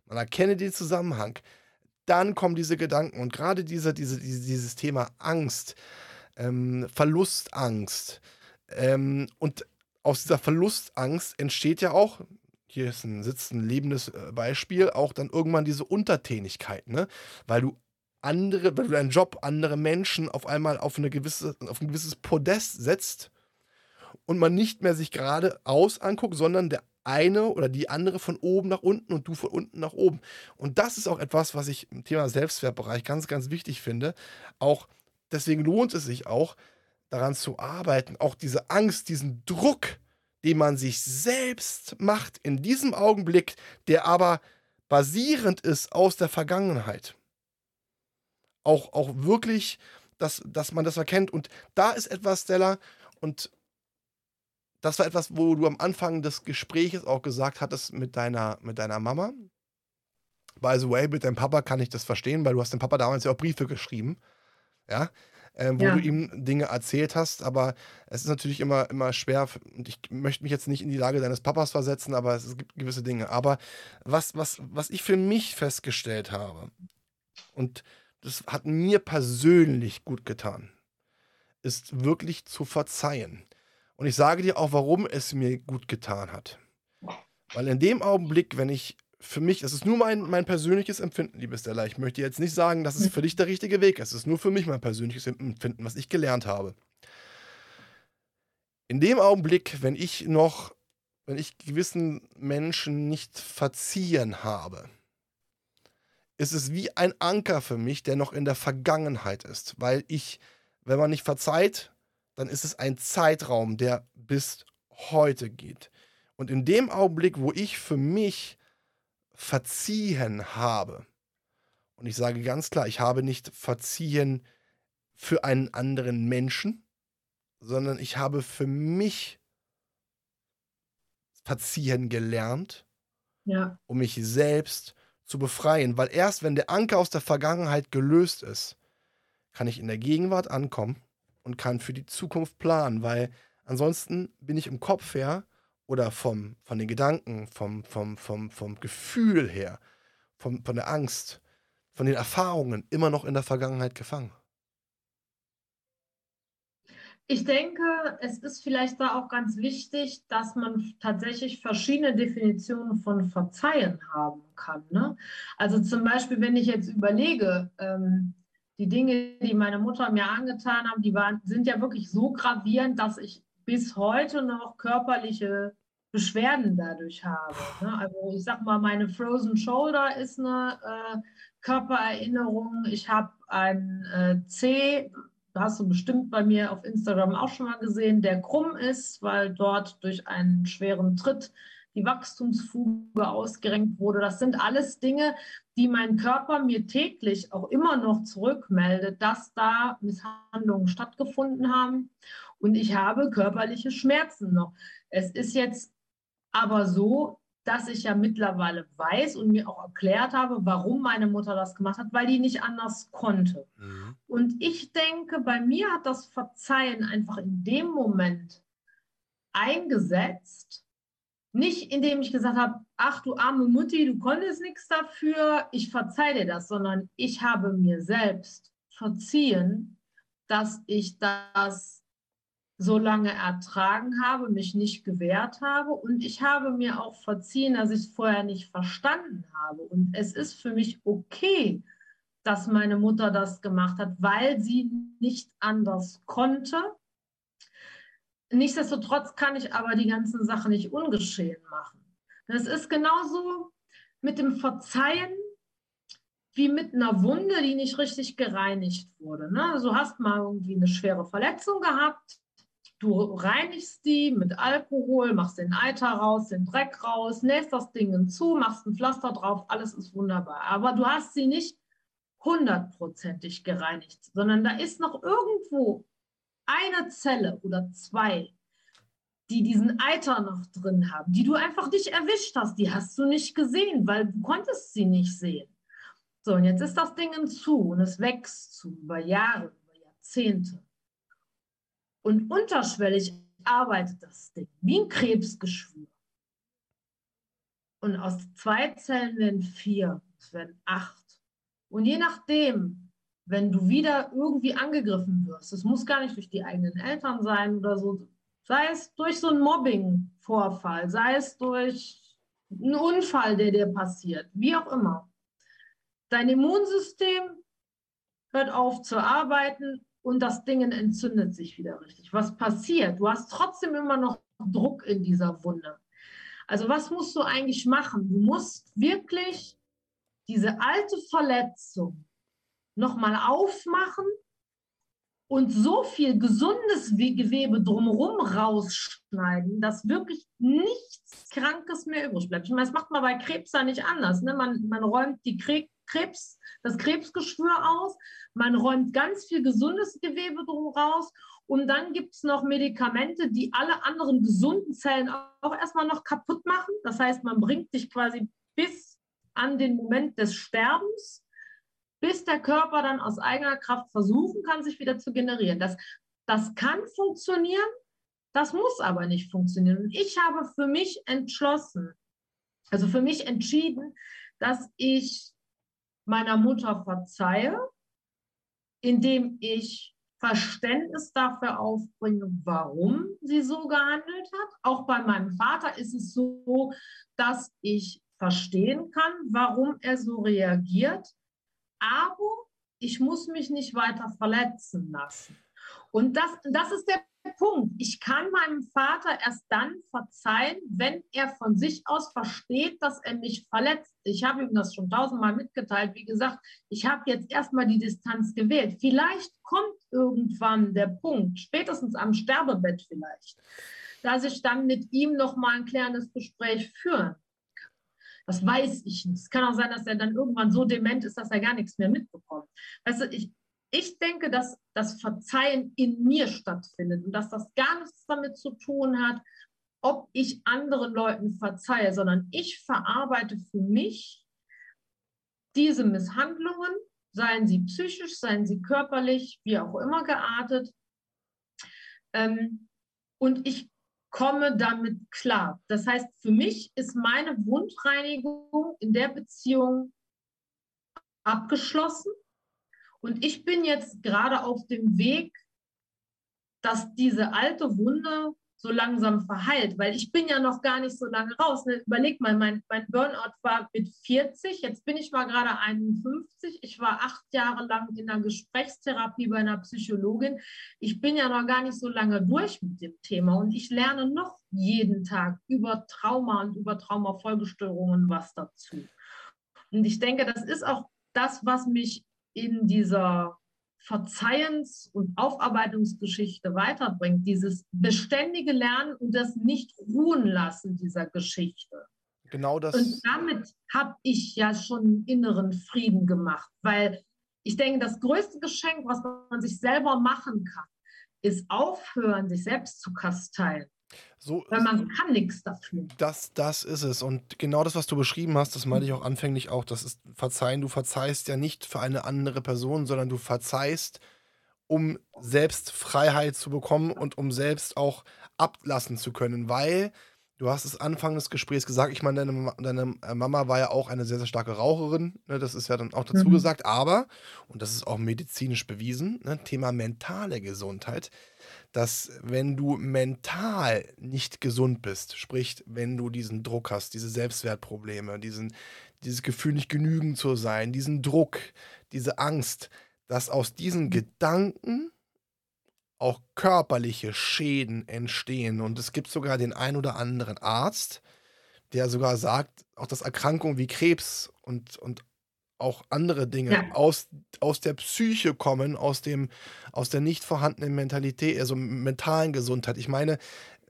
Man erkenne den Zusammenhang. Dann kommen diese Gedanken und gerade diese, diese, diese, dieses Thema Angst, ähm, Verlustangst. Ähm, und aus dieser Verlustangst entsteht ja auch, hier ist ein, sitzt ein lebendes äh, Beispiel, auch dann irgendwann diese Untertänigkeit, ne? Weil du andere, weil du deinen Job, andere Menschen auf einmal auf, eine gewisse, auf ein gewisses Podest setzt und man nicht mehr sich geradeaus anguckt, sondern der eine oder die andere von oben nach unten und du von unten nach oben. Und das ist auch etwas, was ich im Thema Selbstwertbereich ganz, ganz wichtig finde. Auch deswegen lohnt es sich auch, daran zu arbeiten, auch diese Angst, diesen Druck, den man sich selbst macht in diesem Augenblick, der aber basierend ist aus der Vergangenheit. Auch, auch wirklich, dass, dass man das erkennt. Und da ist etwas, Stella, und das war etwas, wo du am Anfang des Gespräches auch gesagt hattest mit deiner, mit deiner Mama. By the way, mit deinem Papa kann ich das verstehen, weil du hast dem Papa damals ja auch Briefe geschrieben. Ja. Ähm, wo Ja. du ihm Dinge erzählt hast, aber es ist natürlich immer, immer schwer, und ich möchte mich jetzt nicht in die Lage deines Papas versetzen, aber es gibt gewisse Dinge. Aber was, was, was ich für mich festgestellt habe, und das hat mir persönlich gut getan, ist wirklich zu verzeihen. Und ich sage dir auch, warum es mir gut getan hat. Weil in dem Augenblick, wenn ich für mich, das ist nur mein, mein persönliches Empfinden, liebe Stella. Ich möchte jetzt nicht sagen, dass es für dich der richtige Weg ist. Es ist nur für mich mein persönliches Empfinden, was ich gelernt habe. In dem Augenblick, wenn ich noch, wenn ich gewissen Menschen nicht verziehen habe, ist es wie ein Anker für mich, der noch in der Vergangenheit ist. Weil ich, wenn man nicht verzeiht, dann ist es ein Zeitraum, der bis heute geht. Und in dem Augenblick, wo ich für mich verziehen habe, und ich sage ganz klar, ich habe nicht verziehen für einen anderen Menschen, sondern ich habe für mich verziehen gelernt, Ja. um mich selbst zu befreien. Weil erst wenn der Anker aus der Vergangenheit gelöst ist, kann ich in der Gegenwart ankommen und kann für die Zukunft planen. Weil ansonsten bin ich im Kopf her oder vom, von den Gedanken, vom, vom, vom, vom Gefühl her, vom, von der Angst, von den Erfahrungen immer noch in der Vergangenheit gefangen. Ich denke, es ist vielleicht da auch ganz wichtig, dass man tatsächlich verschiedene Definitionen von Verzeihen haben kann. Ne? Also zum Beispiel, wenn ich jetzt überlege, ähm, die Dinge, die meine Mutter mir angetan hat, die waren, sind ja wirklich so gravierend, dass ich bis heute noch körperliche Beschwerden dadurch habe. Ne? Also ich sag mal, meine Frozen Shoulder ist eine äh, Körpererinnerungen. Ich habe ein äh, C, hast du bestimmt bei mir auf Instagram auch schon mal gesehen, der krumm ist, weil dort durch einen schweren Tritt die Wachstumsfuge ausgerenkt wurde. Das sind alles Dinge, die mein Körper mir täglich auch immer noch zurückmeldet, dass da Misshandlungen stattgefunden haben. Und ich habe körperliche Schmerzen noch. Es ist jetzt aber so, dass ich ja mittlerweile weiß und mir auch erklärt habe, warum meine Mutter das gemacht hat, weil die nicht anders konnte. Mhm. Und ich denke, bei mir hat das Verzeihen einfach in dem Moment eingesetzt, nicht indem ich gesagt habe, ach du arme Mutti, du konntest nichts dafür, ich verzeihe dir das, sondern ich habe mir selbst verziehen, dass ich das so lange ertragen habe, mich nicht gewehrt habe und ich habe mir auch verziehen, dass ich es vorher nicht verstanden habe. Und es ist für mich okay, dass meine Mutter das gemacht hat, weil sie nicht anders konnte. Nichtsdestotrotz kann ich aber die ganzen Sachen nicht ungeschehen machen. Das ist genauso mit dem Verzeihen wie mit einer Wunde, die nicht richtig gereinigt wurde. Ne? Also du hast mal irgendwie eine schwere Verletzung gehabt, Du reinigst die mit Alkohol, machst den Eiter raus, den Dreck raus, nähst das Ding zu, machst ein Pflaster drauf, alles ist wunderbar. Aber du hast sie nicht hundertprozentig gereinigt, sondern da ist noch irgendwo eine Zelle oder zwei, die diesen Eiter noch drin haben, die du einfach nicht erwischt hast, die hast du nicht gesehen, weil du konntest sie nicht sehen. So, und jetzt ist das Ding zu und es wächst zu über Jahre, über Jahrzehnte. Und unterschwellig arbeitet das Ding wie ein Krebsgeschwür. Und aus zwei Zellen werden vier, es werden acht. Und je nachdem, wenn du wieder irgendwie angegriffen wirst, es muss gar nicht durch die eigenen Eltern sein oder so, sei es durch so einen Mobbing-Vorfall, sei es durch einen Unfall, der dir passiert, wie auch immer. Dein Immunsystem hört auf zu arbeiten und das Ding entzündet sich wieder richtig. Was passiert? Du hast trotzdem immer noch Druck in dieser Wunde. Also was musst du eigentlich machen? Du musst wirklich diese alte Verletzung nochmal aufmachen und so viel gesundes Gewebe drumherum rausschneiden, dass wirklich nichts Krankes mehr übrig bleibt. Ich meine, das macht man bei Krebs ja nicht anders. Ne? Man, man räumt die Krebs, das Krebsgeschwür aus, man räumt ganz viel gesundes Gewebe drum raus und dann gibt es noch Medikamente, die alle anderen gesunden Zellen auch erstmal noch kaputt machen. Das heißt, man bringt dich quasi bis an den Moment des Sterbens, bis der Körper dann aus eigener Kraft versuchen kann, sich wieder zu generieren. Das, das kann funktionieren, das muss aber nicht funktionieren. Und ich habe für mich entschlossen, also für mich entschieden, dass ich meiner Mutter verzeihe, indem ich Verständnis dafür aufbringe, warum sie so gehandelt hat. Auch bei meinem Vater ist es so, dass ich verstehen kann, warum er so reagiert. Aber ich muss mich nicht weiter verletzen lassen. Und das, das ist der Punkt. Ich kann meinem Vater erst dann verzeihen, wenn er von sich aus versteht, dass er mich verletzt. Ich habe ihm das schon tausendmal mitgeteilt. Wie gesagt, ich habe jetzt erstmal die Distanz gewählt. Vielleicht kommt irgendwann der Punkt, spätestens am Sterbebett vielleicht, dass ich dann mit ihm nochmal ein klärendes Gespräch führen kann. Das weiß ich nicht. Es kann auch sein, dass er dann irgendwann so dement ist, dass er gar nichts mehr mitbekommt. Weißt du, ich, ich denke, dass das Verzeihen in mir stattfindet und dass das gar nichts damit zu tun hat, ob ich anderen Leuten verzeihe, sondern ich verarbeite für mich diese Misshandlungen, seien sie psychisch, seien sie körperlich, wie auch immer geartet. Ähm, und ich komme damit klar. Das heißt, für mich ist meine Wundreinigung in der Beziehung abgeschlossen. Und ich bin jetzt gerade auf dem Weg, dass diese alte Wunde so langsam verheilt, weil ich bin ja noch gar nicht so lange raus. Ne? Überleg mal, mein, mein Burnout war mit 40, jetzt bin ich mal gerade 51. Ich war acht Jahre lang in einer Gesprächstherapie bei einer Psychologin. Ich bin ja noch gar nicht so lange durch mit dem Thema und ich lerne noch jeden Tag über Trauma und über Traumafolgestörungen was dazu. Und ich denke, das ist auch das, was mich in dieser Verzeihens- und Aufarbeitungsgeschichte weiterbringt, dieses beständige Lernen und das nicht ruhen lassen dieser Geschichte. Genau das. Und damit habe ich ja schon inneren Frieden gemacht, weil ich denke, das größte Geschenk, was man sich selber machen kann, ist aufhören, sich selbst zu kasteien. So, Weil man kann nichts dafür. Das, das ist es. Und genau das, was du beschrieben hast, das meinte ich auch anfänglich auch. Das ist Verzeihen. Du verzeihst ja nicht für eine andere Person, sondern du verzeihst, um selbst Freiheit zu bekommen und um selbst auch ablassen zu können. Weil Du hast es Anfang des Gesprächs gesagt, ich meine, deine, deine äh, Mama war ja auch eine sehr, sehr starke Raucherin, ne, das ist ja dann auch dazu mhm. gesagt, aber, und das ist auch medizinisch bewiesen, ne, Thema mentale Gesundheit, dass wenn du mental nicht gesund bist, sprich, wenn du diesen Druck hast, diese Selbstwertprobleme, diesen, dieses Gefühl nicht genügend zu sein, diesen Druck, diese Angst, dass aus diesen Gedanken auch körperliche Schäden entstehen. Und es gibt sogar den ein oder anderen Arzt, der sogar sagt, auch dass Erkrankungen wie Krebs und, und auch andere Dinge ja. aus, aus der Psyche kommen, aus, dem, aus der nicht vorhandenen Mentalität, also mentalen Gesundheit. Ich meine,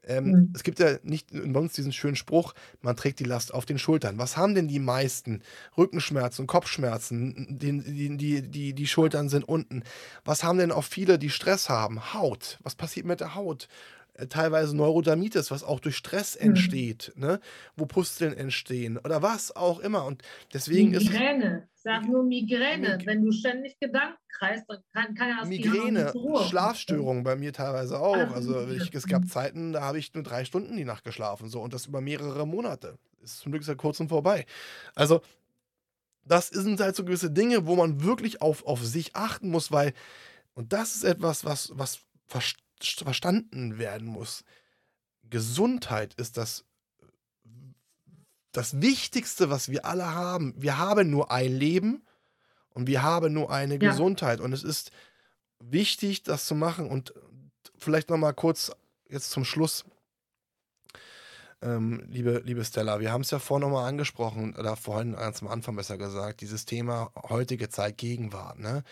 ähm, mhm. Es gibt ja nicht bei uns diesen schönen Spruch, man trägt die Last auf den Schultern. Was haben denn die meisten? Rückenschmerzen, Kopfschmerzen, die, die, die, die Schultern sind unten. Was haben denn auch viele, die Stress haben? Haut. Was passiert mit der Haut? Äh, teilweise Neurodermitis, was auch durch Stress mhm. entsteht, mhm. ne? wo Pusteln entstehen oder was auch immer. Und deswegen Migräne. ist. Migräne, sag nur Migräne. Mig Wenn du ständig Gedanken kreist, dann kann, kann ja das Migräne, Schlafstörungen bei mir teilweise auch. Also, also ich, es gab Zeiten, da habe ich nur drei Stunden die Nacht geschlafen. So, und das über mehrere Monate. Ist zum Glück seit kurzem vorbei. Also, das sind halt so gewisse Dinge, wo man wirklich auf, auf sich achten muss, weil, und das ist etwas, was, was verstanden werden muss. Gesundheit ist das, das Wichtigste, was wir alle haben. Wir haben nur ein Leben und wir haben nur eine ja. Gesundheit. Und es ist wichtig, das zu machen. Und vielleicht noch mal kurz jetzt zum Schluss. Ähm, liebe, liebe Stella, wir haben es ja vorhin nochmal angesprochen, oder vorhin ganz am Anfang besser gesagt, dieses Thema heutige Zeit Gegenwart. Ne?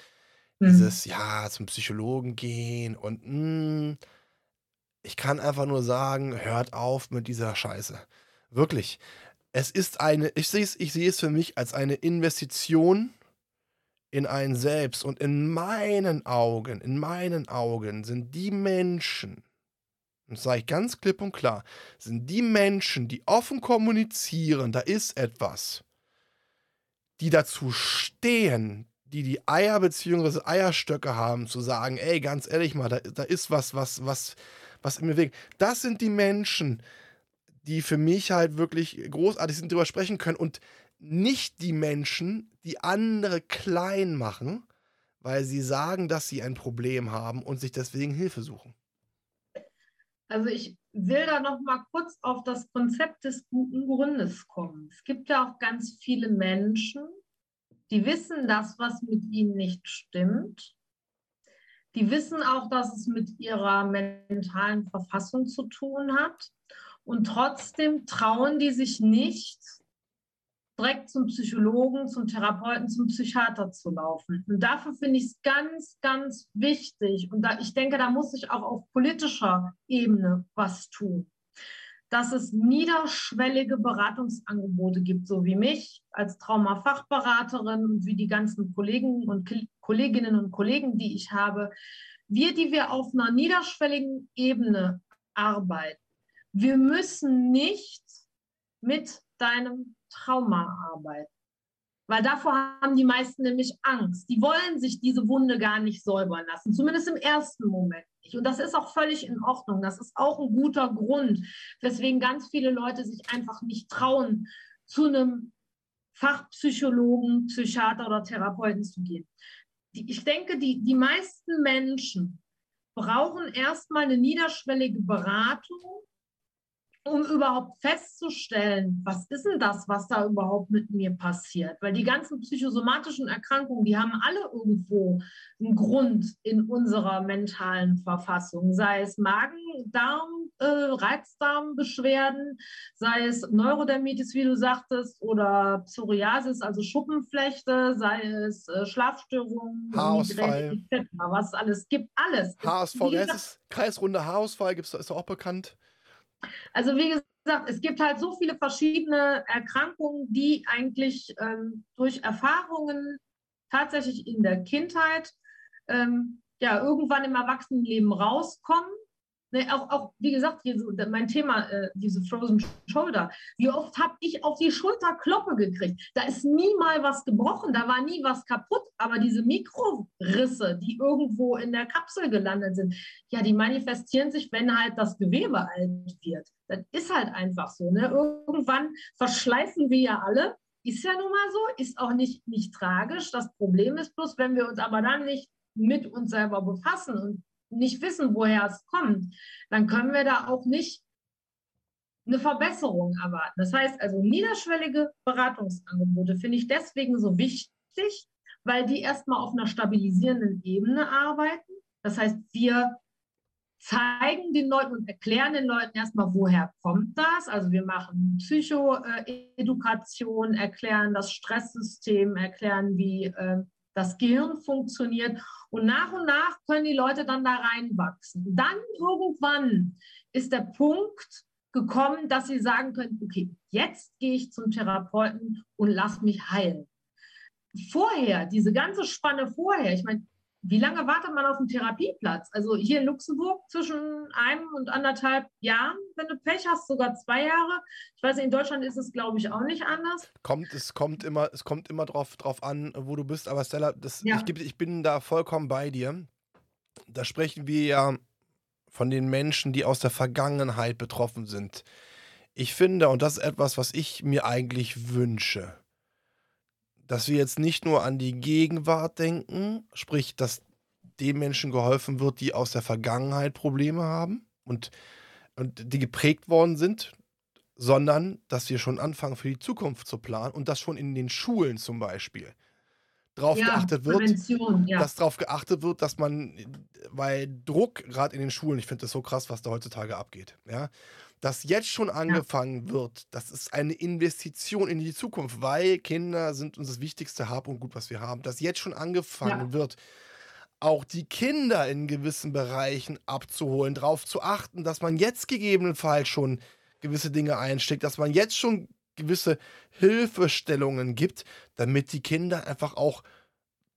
Mhm. Dieses, ja, zum Psychologen gehen und mh, hm, ich kann einfach nur sagen, hört auf mit dieser Scheiße. Wirklich. Es ist eine, ich sehe es, ich sehe es für mich als eine Investition in ein Selbst. Und in meinen Augen, in meinen Augen sind die Menschen, und das sage ich ganz klipp und klar, sind die Menschen, die offen kommunizieren, da ist etwas, die dazu stehen, die die Eier bzw. Eierstöcke haben, zu sagen, ey, ganz ehrlich mal, da, da ist was, was, was, was mir Weg. Das sind die Menschen, die für mich halt wirklich großartig sind, darüber sprechen können und nicht die Menschen, die andere klein machen, weil sie sagen, dass sie ein Problem haben und sich deswegen Hilfe suchen. Also ich will da noch mal kurz auf das Konzept des guten Grundes kommen. Es gibt ja auch ganz viele Menschen, die wissen das, was mit ihnen nicht stimmt. Die wissen auch, dass es mit ihrer mentalen Verfassung zu tun hat. Und trotzdem trauen die sich nicht, direkt zum Psychologen, zum Therapeuten, zum Psychiater zu laufen. Und dafür finde ich es ganz, ganz wichtig. Und da, ich denke, da muss sich auch auf politischer Ebene was tun dass es niederschwellige Beratungsangebote gibt, so wie mich als Traumafachberaterin und wie die ganzen Kollegen und Kolleginnen und Kollegen, die ich habe. Wir, die wir auf einer niederschwelligen Ebene arbeiten, wir müssen nicht mit deinem Trauma arbeiten. Weil davor haben die meisten nämlich Angst. Die wollen sich diese Wunde gar nicht säubern lassen, zumindest im ersten Moment nicht. Und das ist auch völlig in Ordnung. Das ist auch ein guter Grund, weswegen ganz viele Leute sich einfach nicht trauen, zu einem Fachpsychologen, Psychiater oder Therapeuten zu gehen. ich denke, die, die meisten Menschen brauchen erstmal eine niederschwellige Beratung, um überhaupt festzustellen, was ist denn das, was da überhaupt mit mir passiert? Weil die ganzen psychosomatischen Erkrankungen, die haben alle irgendwo einen Grund in unserer mentalen Verfassung, sei es Magen, Darm, äh, Reizdarmbeschwerden, sei es Neurodermitis, wie du sagtest, oder Psoriasis, also Schuppenflechte, sei es äh, Schlafstörungen, Haarausfall, etc., was es alles gibt, alles. Haarausfall, gesagt, ist kreisrunder Haarausfall, gibt's, ist auch bekannt. Also wie gesagt, es gibt halt so viele verschiedene Erkrankungen, die eigentlich ähm, durch Erfahrungen tatsächlich in der Kindheit ähm, ja irgendwann im Erwachsenenleben rauskommen. Ne, auch, auch, wie gesagt, hier mein Thema, äh, diese Frozen Shoulder. Wie oft habe ich auf die Schulter Kloppe gekriegt? Da ist nie mal was gebrochen, da war nie was kaputt, aber diese Mikrorisse, die irgendwo in der Kapsel gelandet sind, ja, die manifestieren sich, wenn halt das Gewebe alt wird. Das ist halt einfach so. Ne? Irgendwann verschleißen wir ja alle ist ja nun mal so, ist auch nicht, nicht tragisch. Das Problem ist bloß, wenn wir uns aber dann nicht mit uns selber befassen und nicht wissen, woher es kommt, dann können wir da auch nicht eine Verbesserung erwarten. Das heißt also, niederschwellige Beratungsangebote finde ich deswegen so wichtig, weil die erstmal auf einer stabilisierenden Ebene arbeiten. Das heißt, wir zeigen den Leuten und erklären den Leuten erstmal, woher kommt das. Also wir machen Psychoedukation, erklären das Stresssystem, erklären, wie äh, das Gehirn funktioniert. Und nach und nach können die Leute dann da reinwachsen. Dann irgendwann ist der Punkt gekommen, dass sie sagen können, okay, jetzt gehe ich zum Therapeuten und lass mich heilen. Vorher, diese ganze Spanne vorher, ich meine, wie lange wartet man auf einen Therapieplatz? Also hier in Luxemburg zwischen einem und anderthalb Jahren, wenn du Pech hast, sogar zwei Jahre. Ich weiß, in Deutschland ist es, glaube ich, auch nicht anders. Kommt, es kommt immer, es kommt immer drauf, drauf an, wo du bist. Aber Stella, das, ja. ich, ich bin da vollkommen bei dir. Da sprechen wir ja von den Menschen, die aus der Vergangenheit betroffen sind. Ich finde, und das ist etwas, was ich mir eigentlich wünsche, dass wir jetzt nicht nur an die Gegenwart denken, sprich, dass den Menschen geholfen wird, die aus der Vergangenheit Probleme haben und, und die geprägt worden sind, sondern dass wir schon anfangen, für die Zukunft zu planen und das schon in den Schulen zum Beispiel darauf ja, geachtet wird, ja. dass darauf geachtet wird, dass man, weil Druck gerade in den Schulen, ich finde das so krass, was da heutzutage abgeht, ja, dass jetzt schon angefangen ja. wird, das ist eine Investition in die Zukunft, weil Kinder sind uns das wichtigste Hab und Gut, was wir haben, dass jetzt schon angefangen ja. wird, auch die Kinder in gewissen Bereichen abzuholen, darauf zu achten, dass man jetzt gegebenenfalls schon gewisse Dinge einsteckt, dass man jetzt schon gewisse Hilfestellungen gibt, damit die Kinder einfach auch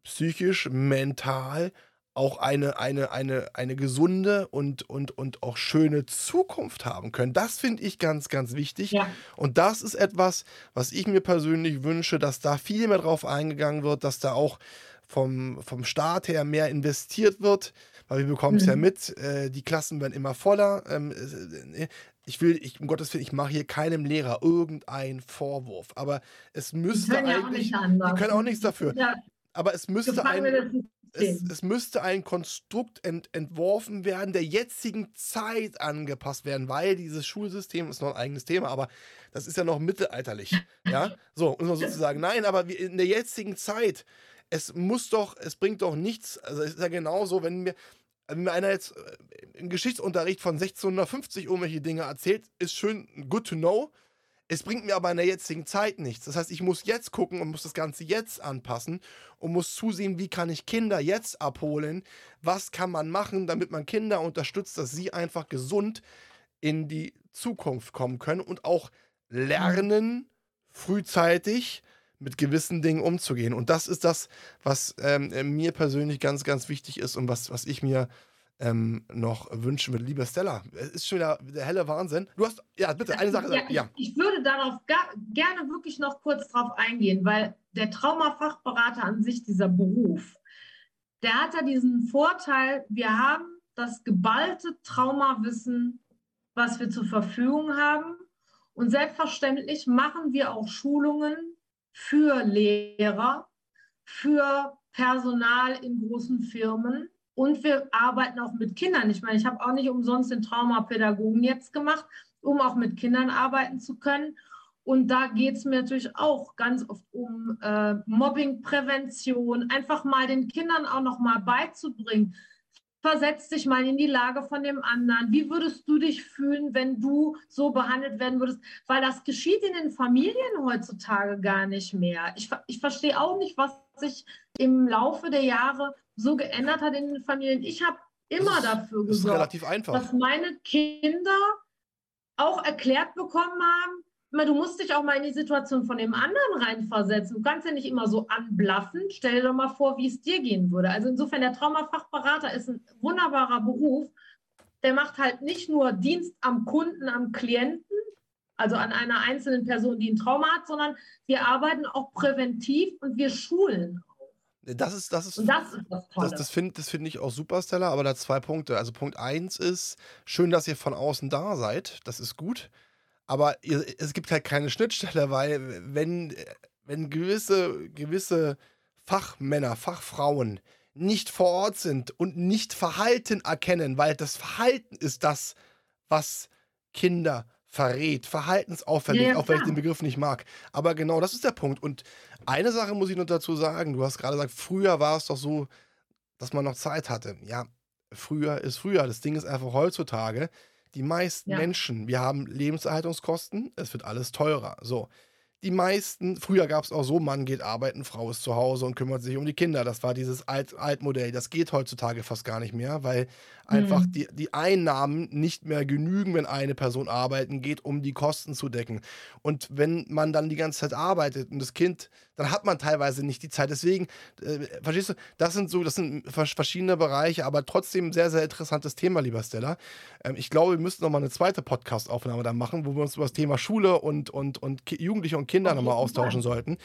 psychisch, mental auch eine, eine, eine, eine gesunde und, und, und auch schöne Zukunft haben können. Das finde ich ganz, ganz wichtig. Ja. Und das ist etwas, was ich mir persönlich wünsche, dass da viel mehr drauf eingegangen wird, dass da auch vom, vom Staat her mehr investiert wird, weil wir bekommen es mhm. ja mit, äh, die Klassen werden immer voller. Ähm, äh, ich will, ich, um Gottes Willen, ich mache hier keinem Lehrer irgendeinen Vorwurf, aber es müsste die eigentlich, ja die können auch nichts dafür. Ja. Aber es müsste ein, es, es, müsste ein Konstrukt ent, entworfen werden, der jetzigen Zeit angepasst werden, weil dieses Schulsystem ist noch ein eigenes Thema, aber das ist ja noch mittelalterlich. [LAUGHS] ja, so, und sozusagen, nein, aber in der jetzigen Zeit, es muss doch, es bringt doch nichts, also es ist ja genauso, wenn mir, wenn mir einer jetzt äh, im Geschichtsunterricht von 1650 irgendwelche Dinge erzählt, ist schön, good to know. Es bringt mir aber in der jetzigen Zeit nichts. Das heißt, ich muss jetzt gucken und muss das Ganze jetzt anpassen und muss zusehen, wie kann ich Kinder jetzt abholen? Was kann man machen, damit man Kinder unterstützt, dass sie einfach gesund in die Zukunft kommen können und auch lernen, frühzeitig mit gewissen Dingen umzugehen. Und das ist das, was ähm, mir persönlich ganz, ganz wichtig ist und was, was ich mir ähm, noch wünschen würde. Liebe Stella, es ist schon wieder der helle Wahnsinn. Du hast, ja, bitte, eine Sache. Ja, ja. Ich, ich, würde darauf gerne wirklich noch kurz drauf eingehen, weil der Traumafachberater an sich, dieser Beruf, der hat ja diesen Vorteil, wir haben das geballte Traumawissen, was wir zur Verfügung haben. Und selbstverständlich machen wir auch Schulungen für Lehrer, für Personal in großen Firmen und wir arbeiten auch mit Kindern. Ich meine, ich habe auch nicht umsonst den Traumapädagogen jetzt gemacht, um auch mit Kindern arbeiten zu können. Und da geht es mir natürlich auch ganz oft um äh, Mobbingprävention, einfach mal den Kindern auch noch mal beizubringen. versetz dich mal in die Lage von dem anderen. Wie würdest du dich fühlen, wenn du so behandelt werden würdest? Weil das geschieht in den Familien heutzutage gar nicht mehr. Ich, ich verstehe auch nicht, was sich im Laufe der Jahre so geändert hat in den Familien. Ich habe immer das dafür gesorgt, dass meine Kinder auch erklärt bekommen haben, du musst dich auch mal in die Situation von dem anderen reinversetzen. Du kannst ja nicht immer so anblaffen. Stell dir doch mal vor, wie es dir gehen würde. Also insofern, der Traumafachberater ist ein wunderbarer Beruf. Der macht halt nicht nur Dienst am Kunden, am Klienten, also an einer einzelnen Person, die ein Trauma hat, sondern wir arbeiten auch präventiv und wir schulen das ist, das ist, und das ist das Tolle. Das, das finde das find ich auch super, Stella, aber da zwei Punkte. Also Punkt eins ist, schön, dass ihr von außen da seid. Das ist gut. Aber ihr, es gibt halt keine Schnittstelle, weil wenn, wenn gewisse, gewisse Fachmänner, Fachfrauen nicht vor Ort sind und nicht Verhalten erkennen, weil das Verhalten ist das, was Kinder verrät, verhaltensauffällig, ja, auch wenn ich den Begriff nicht mag. Aber genau das ist der Punkt. Und eine Sache muss ich noch dazu sagen. Du hast gerade gesagt, früher war es doch so, dass man noch Zeit hatte. Ja, früher ist früher. Das Ding ist einfach heutzutage, die meisten ja. Menschen, wir haben Lebenserhaltungskosten, es wird alles teurer. So. Die meisten, früher gab es auch so, Mann geht arbeiten, Frau ist zu Hause und kümmert sich um die Kinder. Das war dieses Alt Altmodell. Das geht heutzutage fast gar nicht mehr, weil einfach mhm. die, die Einnahmen nicht mehr genügen, wenn eine Person arbeiten geht, um die Kosten zu decken. Und wenn man dann die ganze Zeit arbeitet und das Kind, dann hat man teilweise nicht die Zeit. Deswegen, äh, verstehst du, das sind so, das sind verschiedene Bereiche, aber trotzdem ein sehr, sehr interessantes Thema, lieber Stella. Ähm, ich glaube, wir müssten noch mal eine zweite Podcast-Aufnahme da machen, wo wir uns über das Thema Schule und, und, und Jugendliche und Kinder nochmal austauschen sollten.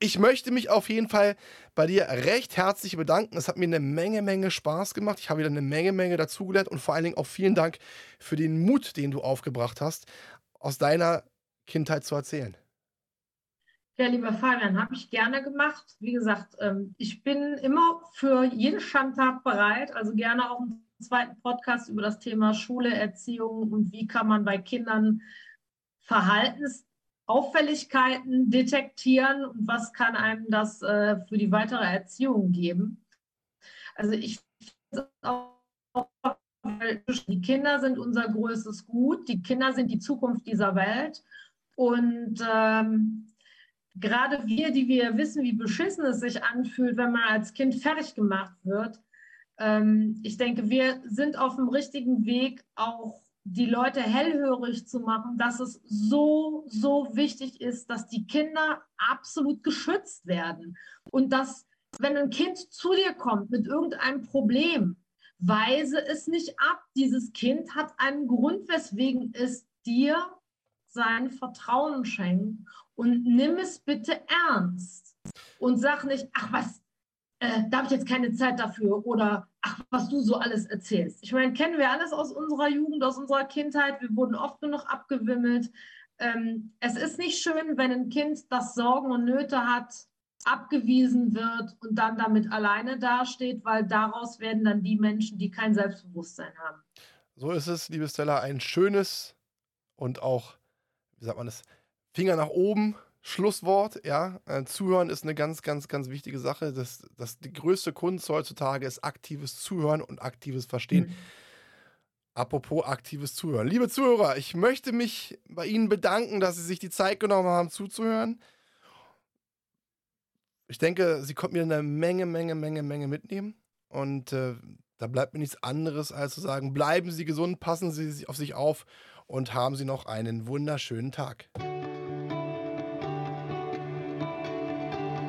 Ich möchte mich auf jeden Fall bei dir recht herzlich bedanken. Es hat mir eine Menge, Menge Spaß gemacht. Ich habe wieder eine Menge, Menge dazugelernt und vor allen Dingen auch vielen Dank für den Mut, den du aufgebracht hast, aus deiner Kindheit zu erzählen. Ja, lieber Fabian, habe ich gerne gemacht. Wie gesagt, ähm, ich bin immer für jeden Schandtag bereit, also gerne auch einen zweiten Podcast über das Thema Schule, Erziehung und wie kann man bei Kindern Verhaltens Auffälligkeiten detektieren und was kann einem das äh, für die weitere Erziehung geben. Also ich auch, die Kinder sind unser größtes Gut, die Kinder sind die Zukunft dieser Welt und ähm, gerade wir, die wir wissen, wie beschissen es sich anfühlt, wenn man als Kind fertig gemacht wird, ähm, ich denke, wir sind auf dem richtigen Weg, auch die Leute hellhörig zu machen, dass es so, so wichtig ist, dass die Kinder absolut geschützt werden. Und dass, wenn ein Kind zu dir kommt mit irgendeinem Problem, weise es nicht ab. Dieses Kind hat einen Grund, weswegen es dir sein Vertrauen schenkt. Und nimm es bitte ernst. Und sag nicht, ach was, äh, da habe ich jetzt keine Zeit dafür oder ach, was du so alles erzählst. Ich meine, kennen wir alles aus unserer Jugend, aus unserer Kindheit. Wir wurden oft genug abgewimmelt. Ähm, es ist nicht schön, wenn ein Kind, das Sorgen und Nöte hat, abgewiesen wird und dann damit alleine dasteht, weil daraus werden dann die Menschen, die kein Selbstbewusstsein haben. So ist es, liebe Stella, ein schönes und auch, wie sagt man das, Finger nach oben Schlusswort, ja. Äh, Zuhören ist eine ganz, ganz, ganz wichtige Sache. Das, das, die größte Kunst heutzutage ist aktives Zuhören und aktives Verstehen. Mhm. Apropos aktives Zuhören. Liebe Zuhörer, ich möchte mich bei Ihnen bedanken, dass Sie sich die Zeit genommen haben, zuzuhören. Ich denke, Sie konnten mir eine Menge, Menge, Menge, Menge mitnehmen. Und äh, da bleibt mir nichts anderes, als zu sagen, bleiben Sie gesund, passen Sie auf sich auf und haben Sie noch einen wunderschönen Tag.